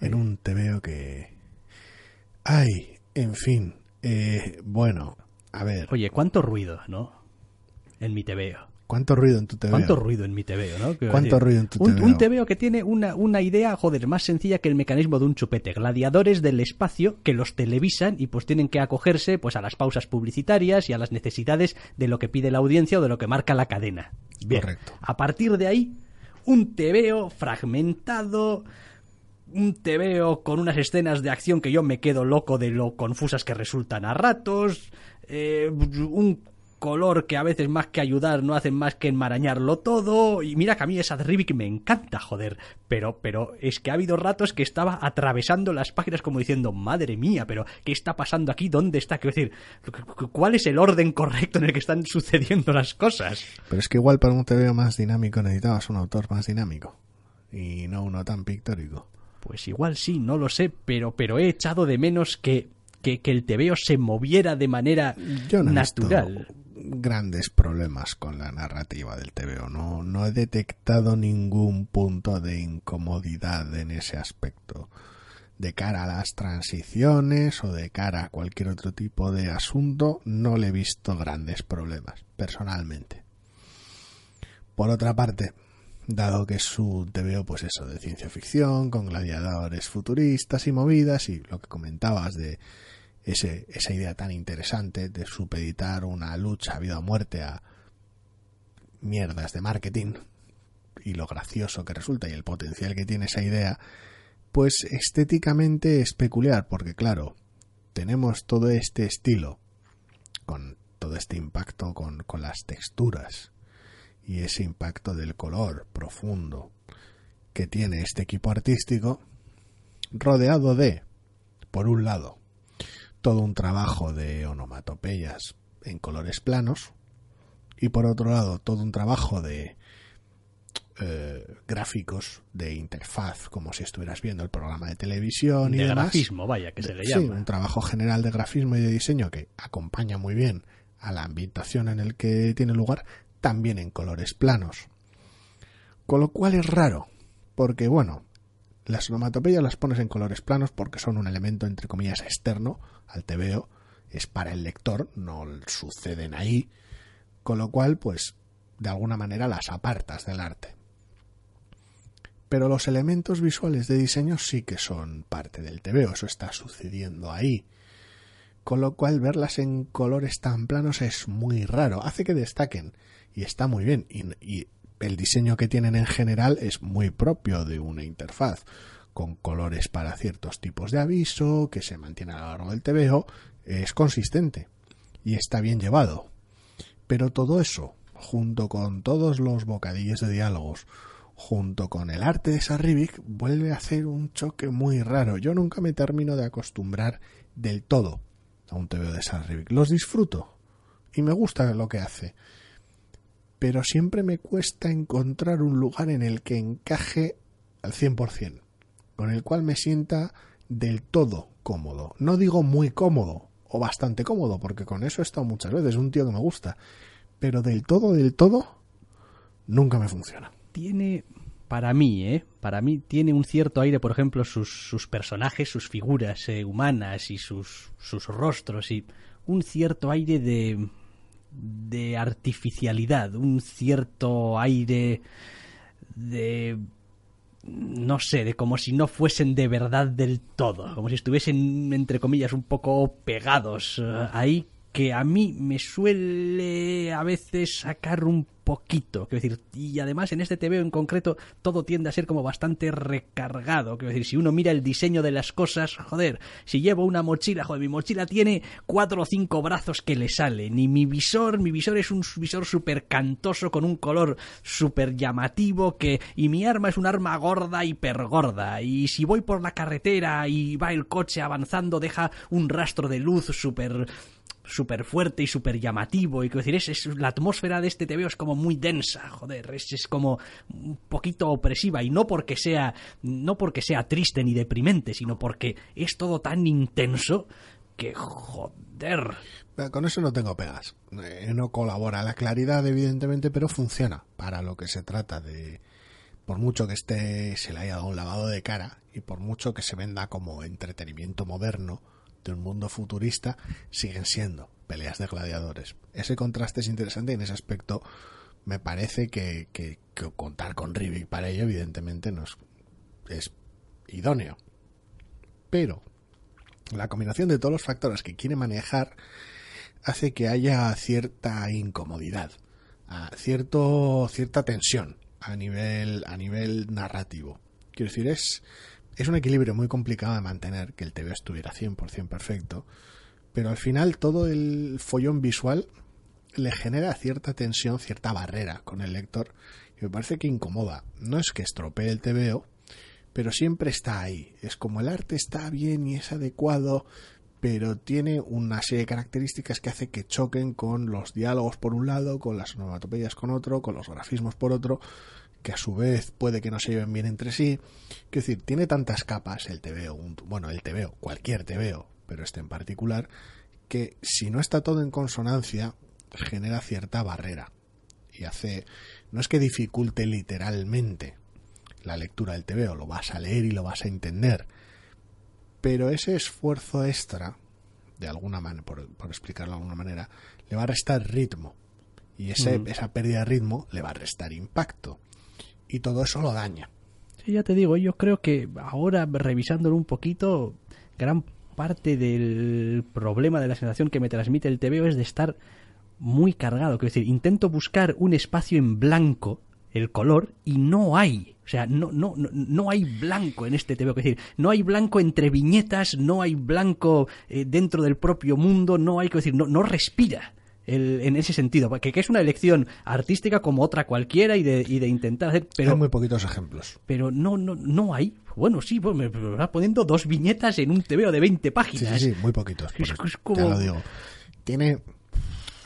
S2: En un TVO que... Ay, en fin. eh, bueno, a ver,
S1: Oye, cuánto ruido, ¿no? En mi TVO.
S2: ¿Cuánto ruido en tu TVO?
S1: ¿Cuánto ruido en mi TVO, no?
S2: ¿Cuánto ruido en tu
S1: un,
S2: TVO?
S1: Un TVO que tiene una, una idea, joder, más sencilla que el mecanismo de un chupete. Gladiadores del espacio que los televisan y pues tienen que acogerse pues a las pausas publicitarias y a las necesidades de lo que pide la audiencia o de lo que marca la cadena. Bien.
S2: Correcto.
S1: A partir de ahí, un TVO fragmentado, un TVO con unas escenas de acción que yo me quedo loco de lo confusas que resultan a ratos, eh, un color que a veces más que ayudar no hacen más que enmarañarlo todo, y mira que a mí esa de Rivik me encanta, joder, pero, pero es que ha habido ratos que estaba atravesando las páginas como diciendo, madre mía, pero ¿qué está pasando aquí? ¿Dónde está? Quiero decir, ¿cuál es el orden correcto en el que están [LAUGHS] sucediendo las cosas?
S2: Pero es que igual para un TVO más dinámico necesitabas un autor más dinámico. Y no uno tan pictórico.
S1: Pues igual sí, no lo sé, pero, pero he echado de menos que, que, que el tebeo se moviera de manera
S2: Yo no he
S1: natural.
S2: visto grandes problemas con la narrativa del TVO. No, no he detectado ningún punto de incomodidad en ese aspecto. De cara a las transiciones o de cara a cualquier otro tipo de asunto, no le he visto grandes problemas, personalmente. Por otra parte, dado que su TVO, pues eso, de ciencia ficción, con gladiadores futuristas y movidas, y lo que comentabas de ese, esa idea tan interesante de supeditar una lucha a vida o muerte a mierdas de marketing y lo gracioso que resulta y el potencial que tiene esa idea, pues estéticamente es peculiar, porque claro, tenemos todo este estilo, con todo este impacto con, con las texturas y ese impacto del color profundo que tiene este equipo artístico, rodeado de, por un lado, todo un trabajo de onomatopeyas en colores planos y por otro lado todo un trabajo de eh, gráficos de interfaz como si estuvieras viendo el programa de televisión y
S1: de
S2: demás.
S1: grafismo, vaya, que se le
S2: Sí,
S1: llama.
S2: un trabajo general de grafismo y de diseño que acompaña muy bien a la ambientación en el que tiene lugar, también en colores planos. Con lo cual es raro, porque bueno, las onomatopeyas las pones en colores planos porque son un elemento entre comillas externo al TVO, es para el lector, no suceden ahí, con lo cual pues de alguna manera las apartas del arte. Pero los elementos visuales de diseño sí que son parte del TVO, eso está sucediendo ahí. Con lo cual verlas en colores tan planos es muy raro, hace que destaquen y está muy bien. Y, el diseño que tienen en general es muy propio de una interfaz, con colores para ciertos tipos de aviso, que se mantiene a lo largo del TVO, es consistente y está bien llevado. Pero todo eso, junto con todos los bocadillos de diálogos, junto con el arte de Sarribic, vuelve a hacer un choque muy raro. Yo nunca me termino de acostumbrar del todo a un TVO de Sarribic. Los disfruto y me gusta lo que hace. Pero siempre me cuesta encontrar un lugar en el que encaje al 100%, con el cual me sienta del todo cómodo. No digo muy cómodo o bastante cómodo, porque con eso he estado muchas veces, un tío que me gusta. Pero del todo, del todo, nunca me funciona
S1: tiene, para mí, ¿eh? Para mí tiene un cierto aire, por ejemplo, sus, personajes, sus figuras eh, humanas y sus, sus rostros y un cierto aire de, de artificialidad, un cierto aire de no sé, de como si no fuesen de verdad del todo, como si estuviesen, entre comillas, un poco pegados eh, ahí, que a mí me suele a veces sacar un poquito, quiero decir, y además en este TVO en concreto todo tiende a ser como bastante recargado, quiero decir, si uno mira el diseño de las cosas, joder, si llevo una mochila, joder, mi mochila tiene cuatro o cinco brazos que le salen, y mi visor, mi visor es un visor súper cantoso con un color súper llamativo, que, y mi arma es un arma gorda, hiper gorda, y si voy por la carretera y va el coche avanzando, deja un rastro de luz súper súper fuerte y súper llamativo. Y quiero decir, es, es- la atmósfera de este TVO es como muy densa, joder, es, es como un poquito opresiva. Y no porque sea, no porque sea triste ni deprimente, sino porque es todo tan intenso que, joder.
S2: Con eso no tengo pegas. Eh, No colabora la claridad, evidentemente, pero funciona para lo que se trata de. Por mucho que esté, se le haya dado un lavado de cara y por mucho que se venda como entretenimiento moderno de un mundo futurista, siguen siendo peleas de gladiadores. Ese contraste es interesante y en ese aspecto me parece que, que- que contar con Rivik para ello, evidentemente, no es, es idóneo. Pero la combinación de todos los factores que quiere manejar hace que haya cierta incomodidad, cierto, cierta tensión a nivel, a nivel narrativo. Quiero decir, es, es un equilibrio muy complicado de mantener, que el TV estuviera 100% perfecto, pero al final todo el follón visual le genera cierta tensión, cierta barrera con el lector, y me parece que incomoda. No es que estropee el TVO, pero siempre está ahí. Es como el arte está bien y es adecuado, pero tiene una serie de características que hace que choquen con los diálogos por un lado, con las onomatopeyas con otro, con los grafismos por otro, que a su vez puede que no se lleven bien entre sí. Quiero decir, tiene tantas capas el TVO, un- bueno, el TVO, cualquier TVO, pero este en particular, que si no está todo en consonancia, genera cierta barrera. Y hace, no es que dificulte literalmente la lectura del TVO, lo vas a leer y lo vas a entender. Pero ese esfuerzo extra, de alguna manera, por, por explicarlo de alguna manera, le va a restar ritmo. Y ese, esa pérdida de ritmo le va a restar impacto. Y todo eso lo daña.
S1: Sí, ya te digo, yo creo que ahora revisándolo un poquito, gran parte del problema de la sensación que me transmite el TVO es de estar muy cargado. Quiero decir, intento buscar un espacio en blanco, el color, y no hay. O sea, no, no, no, no hay blanco en este TVO. Es decir, no hay blanco entre viñetas, no hay blanco eh, dentro del propio mundo, no hay, quiero decir, no, no respira. El- en ese sentido, que, que es una elección artística como otra cualquiera y de, y de intentar hacer, pero
S2: Hay muy poquitos ejemplos.
S1: pero no, no, no hay. Bueno, sí, pues me, me vas poniendo dos viñetas en un TVO de 20
S2: Sí,
S1: páginas.
S2: sí, sí, muy poquitos.
S1: Es-
S2: porque
S1: es como-
S2: Ya lo digo. Tiene.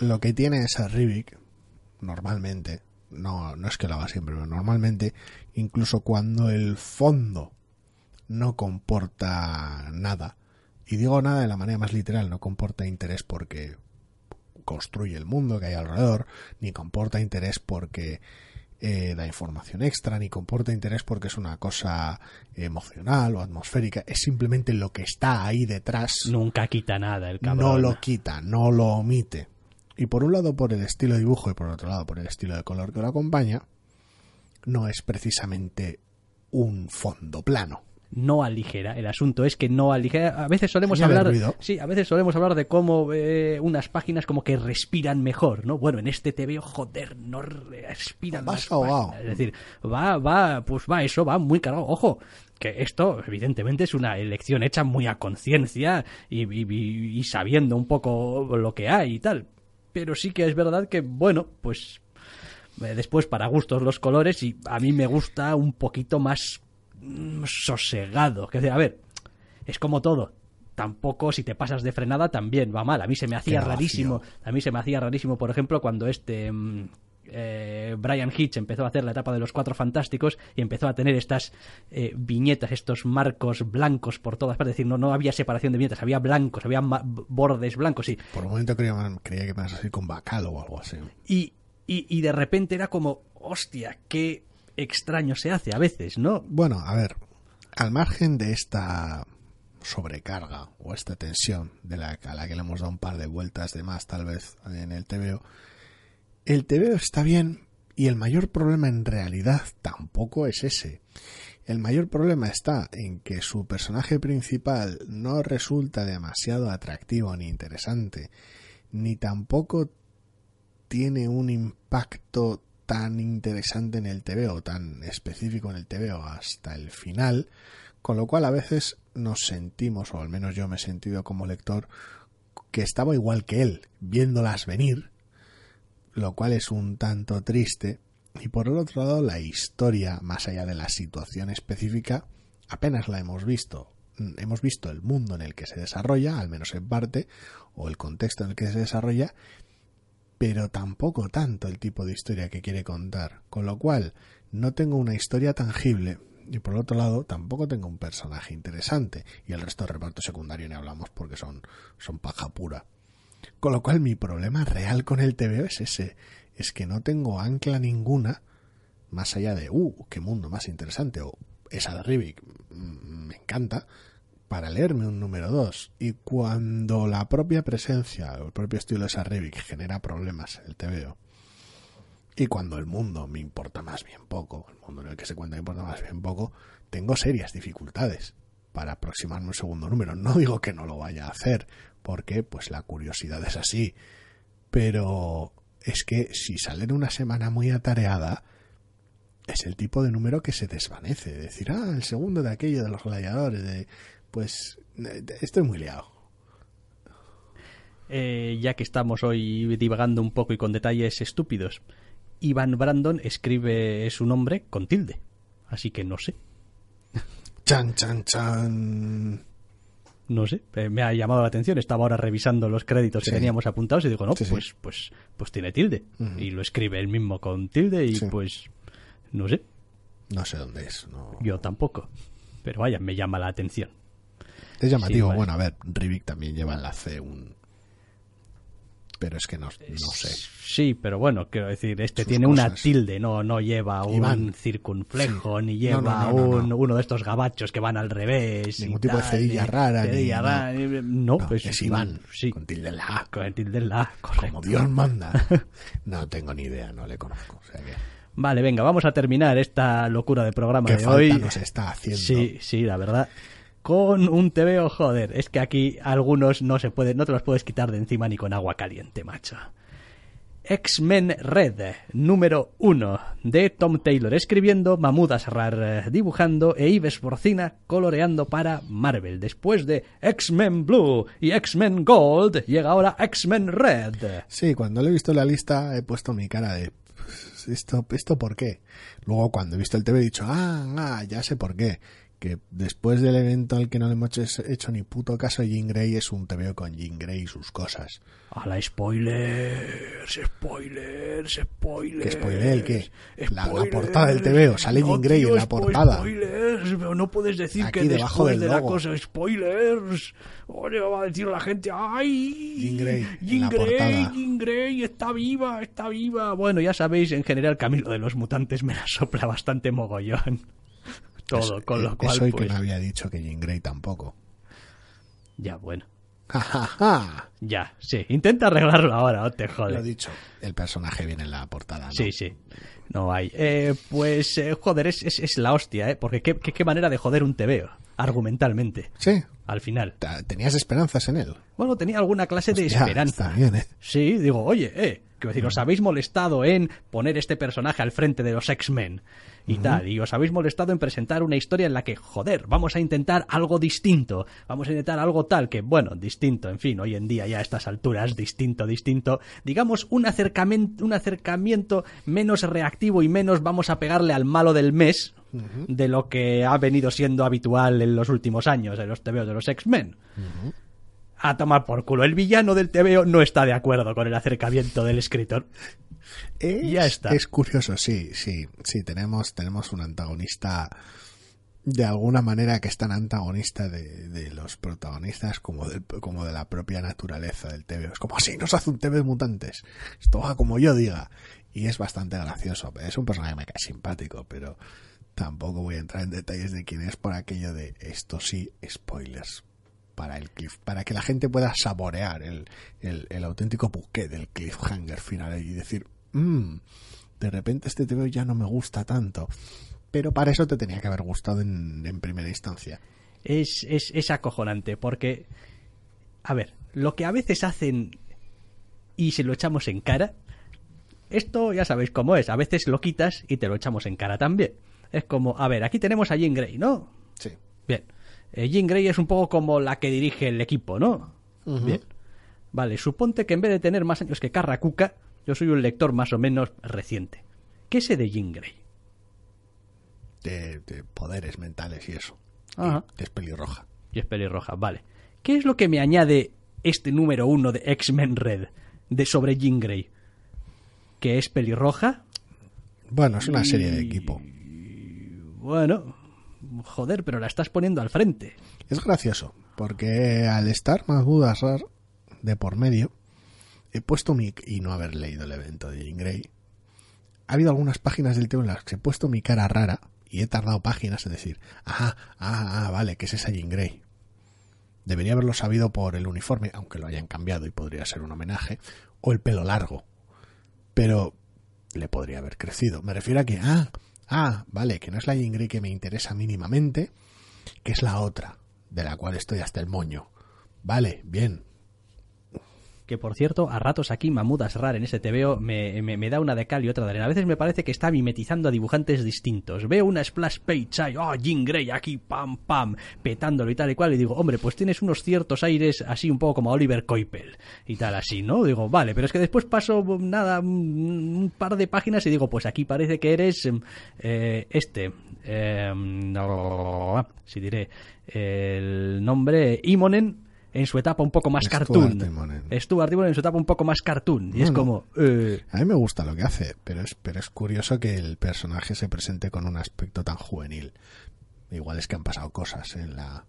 S2: Lo que tiene esa Rivik, normalmente, no, no es que lo haga siempre, pero normalmente, incluso cuando el fondo no comporta nada, y digo nada de la manera más literal, no comporta interés porque construye el mundo que hay alrededor, ni comporta interés porque eh, da información extra, ni comporta interés porque es una cosa emocional o atmosférica, es simplemente lo que está ahí detrás,
S1: Nunca quita nada el cabrón.
S2: no lo quita, no lo omite. Y por un lado por el estilo de dibujo y por otro lado por el estilo de color que lo acompaña, no es precisamente un fondo plano.
S1: No aligera. El asunto es que no aligera. A veces solemos hablar, sí, a veces solemos hablar de cómo eh, unas páginas como que respiran mejor, ¿no? Bueno, en este TVO, joder, no respiran. Páginas. Es decir, va, va, pues va, eso va muy cargado. Ojo, que esto evidentemente es una elección hecha muy a conciencia y, y- y- y sabiendo un poco lo que hay y tal. Pero sí que es verdad que, bueno, pues eh, después para gustos los colores y a mí me gusta un poquito más sosegado. Que decir, a ver, es como todo. Tampoco si te pasas de frenada también va mal. A mí se me hacía rarísimo. A mí se me hacía rarísimo, por ejemplo, cuando este mm, eh, Brian Hitch empezó a hacer la etapa de los cuatro fantásticos y empezó a tener estas eh, viñetas, estos marcos blancos por todas partes. Es decir, no, no había separación de viñetas, había blancos, había bordes blancos. Y,
S2: Por un momento creía, creía que me ibas a decir con bacalo o algo así.
S1: y, y, y de repente era como, hostia, qué extraño se hace a veces, ¿no?
S2: Bueno, a ver, al margen de esta sobrecarga o esta tensión de la, a la que le hemos dado un par de vueltas de más tal vez en el TVO, el TVO está bien y el mayor problema en realidad tampoco es ese. El mayor problema está en que su personaje principal no resulta demasiado atractivo ni interesante, ni tampoco tiene un impacto tan interesante en el TVO, tan específico en el TVO hasta el final, con lo cual a veces nos sentimos, o al menos yo me he sentido como lector, que estaba igual que él, viéndolas venir, lo cual es un tanto triste, y por el otro lado la historia, más allá de la situación específica, apenas la hemos visto. mm, hemos visto el mundo en el que se desarrolla, al menos en parte, o el contexto en el que se desarrolla, pero tampoco tanto el tipo de historia que quiere contar. Con lo cual, no tengo una historia tangible y por otro lado tampoco tengo un personaje interesante y el resto del reparto secundario ni hablamos porque son, son paja pura. Con lo cual mi problema real con el TVO es ese, es que no tengo ancla ninguna más allá de, uh, qué mundo más interesante o esa de Rivik mm, me encanta para leerme un número 2 y cuando la propia presencia el propio estilo de esa Rivik genera problemas en el TVO y cuando el mundo me importa más bien poco, el mundo en el que se cuenta me importa más bien poco, tengo serias dificultades para aproximarme un segundo número. No digo que no lo vaya a hacer, porque pues la curiosidad es así. Pero es que si sale en una semana muy atareada, es el tipo de número que se desvanece. Decir, ah, el segundo de aquello de los gladiadores, de, pues estoy muy liado.
S1: Eh, ya que estamos hoy divagando un poco y con detalles estúpidos, Ivan Brandon escribe su nombre con tilde. Así que no sé.
S2: Chan, chan, chan.
S1: No sé, eh, me ha llamado la atención. Estaba ahora revisando los créditos que teníamos apuntados y digo, no, pues, pues, pues tiene tilde. Y lo escribe él mismo con tilde y pues, no sé.
S2: No sé dónde es.
S1: Yo tampoco. Pero vaya, me llama la atención.
S2: Es llamativo. Bueno, a ver, Rivik también lleva en la C un, pero es que no, sé.
S1: Sí, pero bueno, quiero decir, este tiene una tilde, no, no lleva un circunflejo, ni lleva un, uno de estos gabachos que van al revés.
S2: Ningún tipo de cedilla rara.
S1: no, pues
S2: es Iván, sí. con tilde en la A.
S1: Con tilde en la A,
S2: Como Dios manda. [LAUGHS] no tengo ni idea, no le conozco.
S1: Vale, venga, vamos a terminar esta locura de programa de hoy.
S2: nos está haciendo.
S1: Sí, sí, la verdad con un TVO, joder, es que aquí algunos no se puede, no te los puedes quitar de encima ni con agua caliente, macho. X-Men Red, número 1, de Tom Taylor escribiendo, Mahmoud Asrar eh, dibujando e Ives Borcina coloreando para Marvel. Después de X-Men Blue y X-Men Gold, llega ahora X-Men Red.
S2: Sí, cuando le he visto la lista he puesto mi cara de... Pues, ¿Esto, ¿Esto por qué? Luego cuando he visto el TV he dicho, ah, ah, ya sé por qué que después del evento al que no le hemos hecho ni puto caso, Jean Grey es un TVO con Jean Grey y sus cosas.
S1: A la spoilers, spoilers, spoilers.
S2: ¿Qué spoiler el qué? La, portada del TVO, sale Jean Grey en la portada.
S1: Spoilers, pero no puedes decir que debajo después de la cosa spoilers. Oye, va a decir la gente, ¡ay!
S2: Jean Grey, Jean Grey,
S1: Jean Grey está viva, está viva. Bueno, ya sabéis, en general Camilo de los Mutantes me la sopla bastante mogollón todo, con lo cual.
S2: Eso y que
S1: pues
S2: me había dicho que Jean Grey tampoco.
S1: Ya, bueno.
S2: Ja,
S1: Ya, sí. Intenta arreglarlo ahora, no te jodes.
S2: Lo dicho, el personaje viene en la portada. ¿no?
S1: Sí, sí. No hay. Eh, pues, eh, joder, es, es, la hostia, ¿eh? Porque qué, qué, manera de joder un TVO, argumentalmente.
S2: Sí.
S1: Al final.
S2: ¿Tenías esperanzas en él?
S1: Bueno, tenía alguna clase de esperanza.
S2: Bien, ¿eh?
S1: Sí, digo, oye, eh. Quiero decir, os habéis molestado en poner este personaje al frente de los X-Men y tal. Y os habéis molestado en presentar una historia en la que, joder, vamos a intentar algo distinto. Vamos a intentar algo tal que, bueno, distinto, en fin, hoy en día ya a estas alturas, distinto, distinto. Digamos, un acercamiento, un acercamiento menos reactivo y menos vamos a pegarle al malo del mes, de lo que ha venido siendo habitual en los últimos años en los TVOs de los X-Men. A tomar por culo. El villano del TVO no está de acuerdo con el acercamiento del escritor.
S2: Es,
S1: ya está.
S2: Es curioso, sí, sí, sí, tenemos, tenemos un antagonista de alguna manera que es tan antagonista de, los protagonistas como de, como de la propia naturaleza del TV. Es como así nos hace un TV de mutantes. Esto va como yo diga. Y es bastante gracioso. Es un personaje que me cae simpático, pero tampoco voy a entrar en detalles de quién es por aquello de esto sí, spoilers. Para, el cliff, para que la gente pueda saborear el, el, el auténtico buque del cliffhanger final y decir, mmm, de repente este TV ya no me gusta tanto. Pero para eso te tenía que haber gustado en, primera instancia.
S1: Es, es, es acojonante, porque, a ver, lo que a veces hacen y se lo echamos en cara, esto ya sabéis cómo es, a veces lo quitas y te lo echamos en cara también. Es como, a ver, aquí tenemos a Jean Grey, ¿no?
S2: Sí.
S1: Bien. Eh, Jean Grey es un poco como la que dirige el equipo, ¿no? Bien. Vale, suponte que en vez de tener más años que Carracuca, yo soy un lector más o menos reciente. ¿Qué sé de Jean Grey?
S2: De, poderes mentales y eso.
S1: Ajá.
S2: es pelirroja.
S1: Y es pelirroja, vale. ¿Qué es lo que me añade este número uno de X-Men Red de sobre Jean Grey? Que es pelirroja.
S2: Bueno, es una serie de equipo.
S1: Bueno, joder, pero la estás poniendo al frente.
S2: Es gracioso, porque al estar Mahmoud Asrar de por medio, he puesto mi... y no haber leído el evento de Jean Grey, ha habido algunas páginas del tema en las que he puesto mi cara rara y he tardado páginas en decir, ah, ah, ah, vale, que es esa Jean Grey. Debería haberlo sabido por el uniforme, aunque lo hayan cambiado y podría ser un homenaje, o el pelo largo. Pero le podría haber crecido. Me refiero a que, ah, ah, vale, que no es la Jean que me interesa mínimamente, que es la otra, de la cual estoy hasta el moño. Vale, bien,
S1: que por cierto, a ratos aquí Mahmoud Asrar en ese TVO me, me, da una de cal y otra de arena. A veces me parece que está mimetizando a dibujantes distintos. Veo una splash page ahí, oh, Jean Grey aquí, pam, pam, petándolo y tal y cual, y digo, hombre, pues tienes unos ciertos aires así un poco como Oliver Coipel y tal así, ¿no? Digo, vale, pero es que después paso, nada, un par de páginas y digo, pues aquí parece que eres em, eh, este, eh, si diré el nombre, Imonen en su etapa un poco más cartoon. Stuart Timonen en su etapa un poco más cartoon. Y es como... Eh,
S2: a mí me gusta lo que hace, pero es, pero es curioso que el personaje se presente con un aspecto tan juvenil. Igual es que han pasado cosas en la,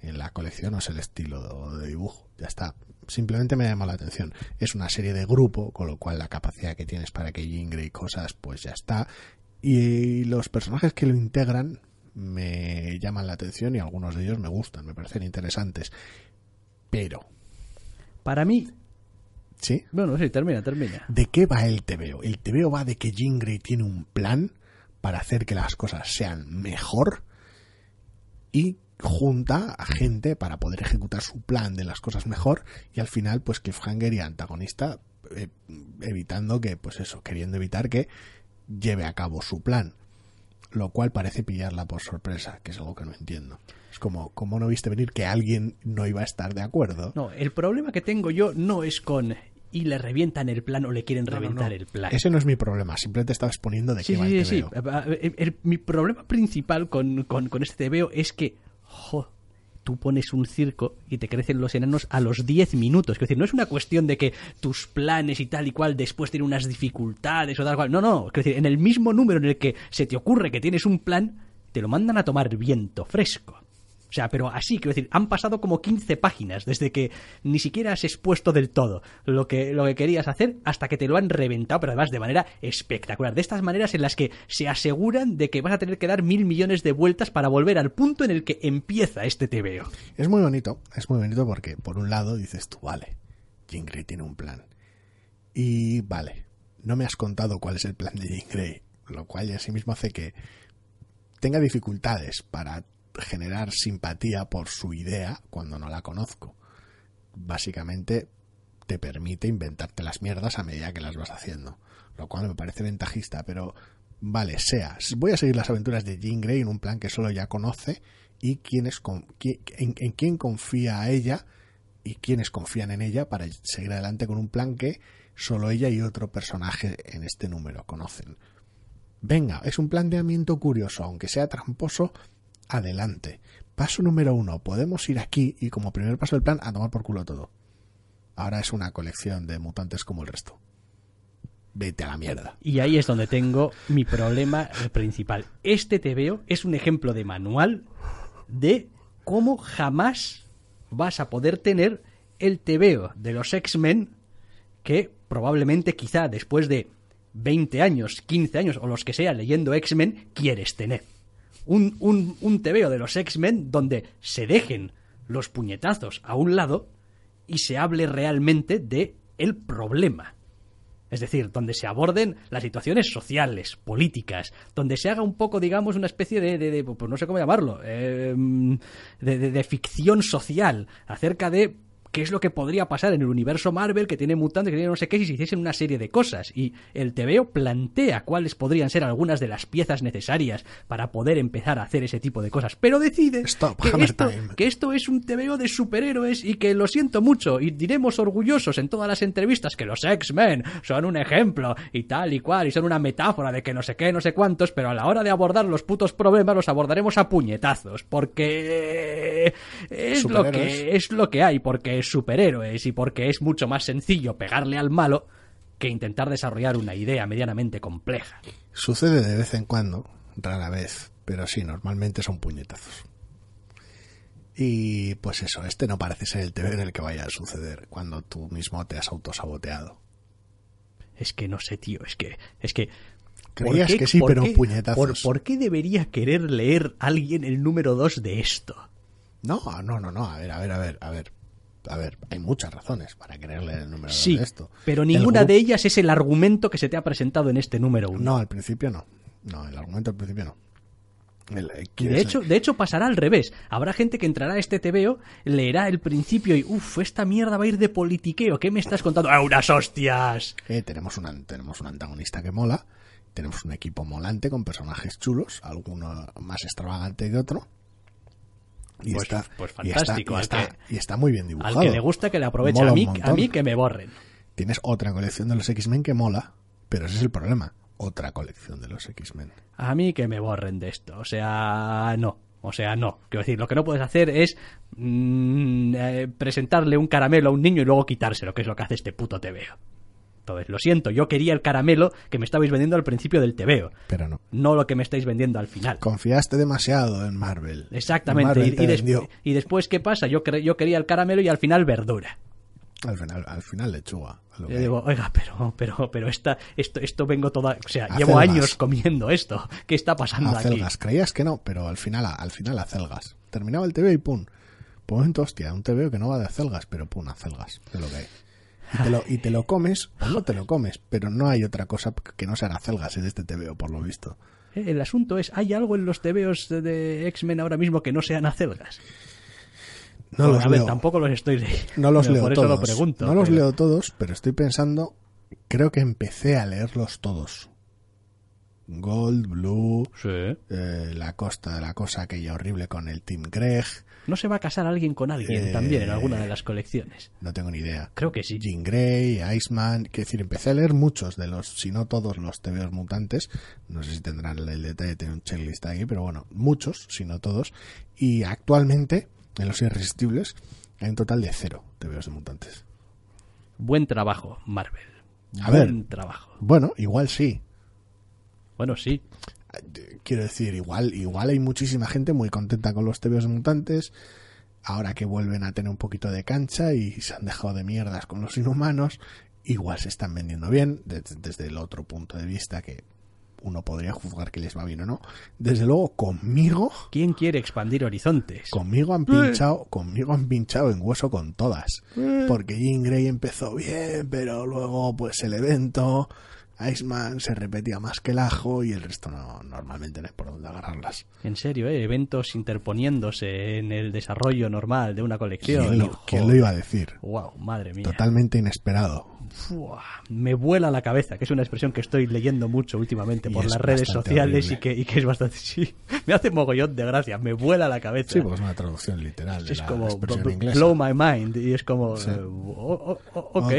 S2: en la colección o es el estilo de, dibujo. Ya está. Simplemente me llama la atención. Es una serie de grupo, con lo cual la capacidad que tienes para que Jean Grey cosas, pues ya está. Y los personajes que lo integran me llaman la atención y algunos de ellos me gustan, me parecen interesantes. Pero.
S1: Para mí.
S2: ¿Sí?
S1: Bueno, sí, termina, termina.
S2: ¿De qué va el TVO? El TVO va de que Jean Grey tiene un plan para hacer que las cosas sean mejor y junta a gente para poder ejecutar su plan de las cosas mejor y al final pues cliffhanger y antagonista eh, evitando que pues eso queriendo evitar que lleve a cabo su plan lo cual parece pillarla por sorpresa, que es algo que no entiendo. Es como, como no viste venir que alguien no iba a estar de acuerdo?
S1: No, el problema que tengo yo no es con y le revientan el plan o le quieren reventar el plan.
S2: Ese no es mi problema, simplemente estaba exponiendo de qué va el sí,
S1: sí. mi problema principal con, con, con este TVO es que, tú pones un circo y te crecen los enanos a los 10 minutos. Es decir, no es una cuestión de que tus planes y tal y cual después tienen unas dificultades o tal cual. No, no. Es decir, en el mismo número en el que se te ocurre que tienes un plan, te lo mandan a tomar viento fresco. O sea, pero así, quiero decir, han pasado como 15 páginas desde que ni siquiera has expuesto del todo lo que, lo que querías hacer hasta que te lo han reventado, pero además de manera espectacular. De estas maneras en las que se aseguran de que vas a tener que dar mil millones de vueltas para volver al punto en el que empieza este TVO.
S2: Es muy bonito, es muy bonito porque por un lado dices tú, vale, Jean Grey tiene un plan. Y vale, no me has contado cuál es el plan de Jean Grey, lo cual ya sí mismo hace que tenga dificultades para generar simpatía por su idea cuando no la conozco. Básicamente te permite inventarte las mierdas a medida que las vas haciendo, lo cual me parece ventajista, pero vale, sea. Voy a seguir las aventuras de Jean Grey en un plan que solo ya conoce y quién en, en quién confía a ella y quiénes confían en ella para seguir adelante con un plan que solo ella y otro personaje en este número conocen. Venga, es un planteamiento curioso, aunque sea tramposo, adelante. Paso número uno, podemos ir aquí y como primer paso del plan a tomar por culo todo. Ahora es una colección de mutantes como el resto. Vete a la mierda.
S1: Y ahí es donde tengo mi problema principal. Este TVO es un ejemplo de manual de cómo jamás vas a poder tener el TVO de los X-Men que probablemente quizá después de 20 años, 15 años o los que sea leyendo X-Men quieres tener un, un, un tebeo de los X-Men donde se dejen los puñetazos a un lado y se hable realmente de el problema. Es decir, donde se aborden las situaciones sociales, políticas, donde se haga un poco, digamos, una especie de, de, pues no sé cómo llamarlo, em, de, de, ficción social acerca de qué es lo que podría pasar en el universo Marvel que tiene mutantes, que tiene no sé qué, si se hiciesen una serie de cosas. Y el TVO plantea cuáles podrían ser algunas de las piezas necesarias para poder empezar a hacer ese tipo de cosas. Pero decide
S2: Stop,
S1: que, esto,
S2: time.
S1: que esto es un TVO de superhéroes y que lo siento mucho y diremos orgullosos en todas las entrevistas que los X-Men son un ejemplo y tal y cual y son una metáfora de que no sé qué, no sé cuántos, pero a la hora de abordar los putos problemas los abordaremos a puñetazos porque es lo que es lo que hay, porque es superhéroes y porque es mucho más sencillo pegarle al malo que intentar desarrollar una idea medianamente compleja.
S2: Sucede de vez en cuando, rara vez, pero sí, normalmente son puñetazos. Y pues eso, este no parece ser el TV en el que vaya a suceder cuando tú mismo te has autosaboteado.
S1: Es que no sé, tío, es que es que
S2: Creías
S1: ¿por qué-
S2: que sí, pero
S1: qué-
S2: puñetazos.
S1: ¿por, por qué debería querer leer alguien el número 2 de esto?
S2: No, no, no, no, a ver, a ver, a ver, a ver. A ver, hay muchas razones para querer leer el número
S1: Sí,
S2: de esto.
S1: pero ninguna
S2: grupo-
S1: de ellas es el argumento que se te ha presentado en este número 1.
S2: No, al principio no. No, el argumento al principio no. El- eh,
S1: De hecho, de hecho, pasará al revés. Habrá gente que entrará a este TVO, leerá el principio y, uff, esta mierda va a ir de politiqueo. ¿Qué me estás contando? ¡Ah, unas hostias!
S2: eh, tenemos, un, tenemos un antagonista que mola, tenemos un equipo molante con personajes chulos, alguno más extravagante que otro. Y
S1: Pues-
S2: está,
S1: pues
S2: y está-
S1: fantástico,
S2: y
S1: al
S2: está,
S1: que-
S2: y está muy bien
S1: Al
S2: dibujado.
S1: que le gusta que le aproveche.
S2: Mola
S1: A mí que me borren.
S2: Tienes otra colección de los X-Men que mola, pero ese es el problema. Otra colección de los X-Men.
S1: A mí que me borren de esto. O sea, no. O sea, no. Quiero decir, lo que no puedes hacer es mm, eh, presentarle un caramelo a un niño y luego quitárselo, que es lo que hace este puto TVO. Entonces, lo siento, yo quería el caramelo que me estabais vendiendo al principio del TVO,
S2: Pero no.
S1: no lo que me estáis vendiendo al final.
S2: Confiaste demasiado en Marvel.
S1: Exactamente.
S2: Marvel
S1: Y,
S2: te
S1: y des-
S2: vendió.
S1: y después, ¿qué pasa? Yo, quería el caramelo y al final verdura.
S2: Al final, al final lechuga.
S1: Yo digo, oiga, pero, pero, pero esta, esto, esto vengo toda, o sea,
S2: Acelgas.
S1: llevo años comiendo esto. ¿Qué está pasando aquí?
S2: acelgas. Creías que no, pero al final, al final acelgas. Terminaba el TV y pum. Momento, hostia, un TV que no va de acelgas, pero pum, acelgas. Es lo que hay. Y te lo, y te lo comes o no te lo comes, pero no hay otra cosa que no sean acelgas en este TVO, por lo visto.
S1: Eh, El asunto es, ¿hay algo en los TVOs de- X-Men ahora mismo que no sean acelgas?
S2: No
S1: Bueno,
S2: los
S1: a ver,
S2: leo.
S1: tampoco los estoy leyendo.
S2: No los [LAUGHS] leo
S1: Por eso
S2: todos.
S1: lo pregunto.
S2: no los
S1: pero-
S2: leo todos, pero estoy pensando, creo que empecé a leerlos todos. Gold, Blue,
S1: Sí.
S2: eh, la costa, la cosa aquella horrible con el Team Greg,
S1: ¿No se va a casar alguien con alguien
S2: Eh,
S1: también en alguna de las colecciones?
S2: no tengo ni idea.
S1: Creo que sí.
S2: Jean Grey, Iceman, quiero decir, empecé a leer muchos de los, si no todos los TVOs mutantes, no sé si tendrán el detalle de tener un checklist aquí, pero bueno, muchos, si no todos, y actualmente, en los irresistibles, hay un total de cero TVOs de mutantes.
S1: Buen trabajo, Marvel.
S2: A
S1: Buen
S2: ver.
S1: trabajo.
S2: Bueno, igual sí,
S1: Bueno, sí.
S2: quiero decir, igual, igual hay muchísima gente muy contenta con los de mutantes, ahora que vuelven a tener un poquito de cancha y se han dejado de mierdas con los inhumanos, igual se están vendiendo bien, desde, desde el otro punto de vista que uno podría juzgar que les va bien o no. Desde luego, conmigo,
S1: ¿Quién quiere expandir horizontes?
S2: conmigo han pinchado, conmigo han pinchado en hueso con todas. Porque Jean Grey empezó bien, pero luego pues el evento, Iceman se repetía más que el ajo y el resto no, normalmente no hay por dónde agarrarlas.
S1: En serio, ¿eh? Eventos interponiéndose en el desarrollo normal de una colección.
S2: ¿Quién lo, quién lo iba a decir?
S1: Wow, madre mía.
S2: Totalmente inesperado.
S1: Fua, me vuela la cabeza, que es una expresión que estoy leyendo mucho últimamente
S2: Y
S1: por
S2: es
S1: las redes sociales y que, y que es bastante... [LAUGHS] Sí, me hace mogollón de gracia, me vuela la cabeza.
S2: Sí, porque es una traducción literal de
S1: es
S2: la
S1: como blow my mind y es como
S2: Sí.
S1: eh, o- o- o- ok.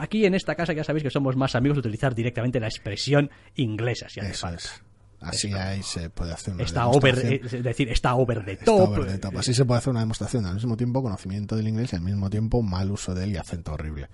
S1: Aquí en esta casa ya sabéis que somos más amigos de utilizar directamente la expresión inglesa si hace
S2: Eso
S1: falta
S2: es. Así ahí se puede hacer una
S1: está over
S2: demostración.
S1: es decir está over the
S2: Está
S1: top,
S2: over the top.
S1: eh,
S2: Así se puede hacer una demostración. Al mismo tiempo, conocimiento del inglés y al mismo tiempo, mal uso de él y acento horrible.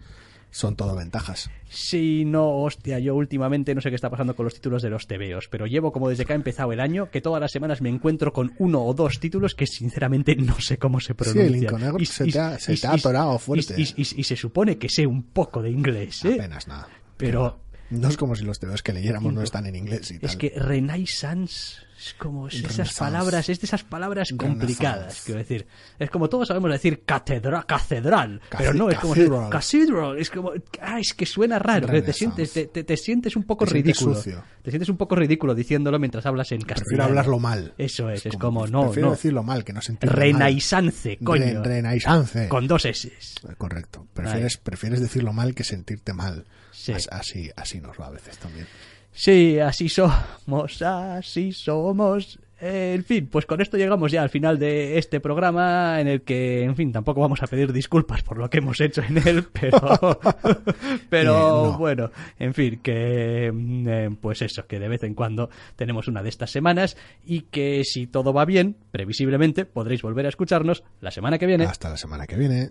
S2: Son todo ventajas.
S1: Sí, no, hostia, yo últimamente no sé qué está pasando con los títulos de los TVOs, pero llevo como desde que ha empezado el año que todas las semanas me encuentro con uno o dos títulos que sinceramente no sé cómo se pronuncian.
S2: se te ha- se te ha atorado fuerte.
S1: Y, y- y- y se supone que sé un poco de inglés, ¿eh?
S2: Apenas nada.
S1: Pero
S2: No es como si los TVOs que leyéramos no están en inglés y tal.
S1: es que Renaissance Es como es esas palabras, es de esas palabras complicadas, quiero decir. Es como todos sabemos decir catedra, catedral, pero no, es como
S2: cathedral.
S1: cathedral, es como, ah, es que suena raro, te sientes, te, te- te sientes un poco
S2: Te
S1: ridículo. Te sientes un poco ridículo diciéndolo mientras hablas en castellano.
S2: Prefiero hablarlo mal.
S1: Eso es, es como, no,
S2: Prefiero
S1: no.
S2: decirlo mal, que no mal.
S1: Renaissance, coño.
S2: Renaissance.
S1: Con dos S.
S2: Correcto. Prefieres, prefieres decirlo mal que sentirte mal.
S1: Sí.
S2: As- Así, así nos va a veces también.
S1: Sí, así somos, así somos. Eh, En fin, pues con esto llegamos ya al final de este programa en el que, en fin, tampoco vamos a pedir disculpas por lo que hemos hecho en él, [LAUGHS] pero, [LAUGHS] pero
S2: Eh, no.
S1: bueno, en fin, que mm, eh, pues eso, que de vez en cuando tenemos una de estas semanas y que si todo va bien, previsiblemente podréis volver a escucharnos la semana que viene.
S2: Hasta la semana que viene.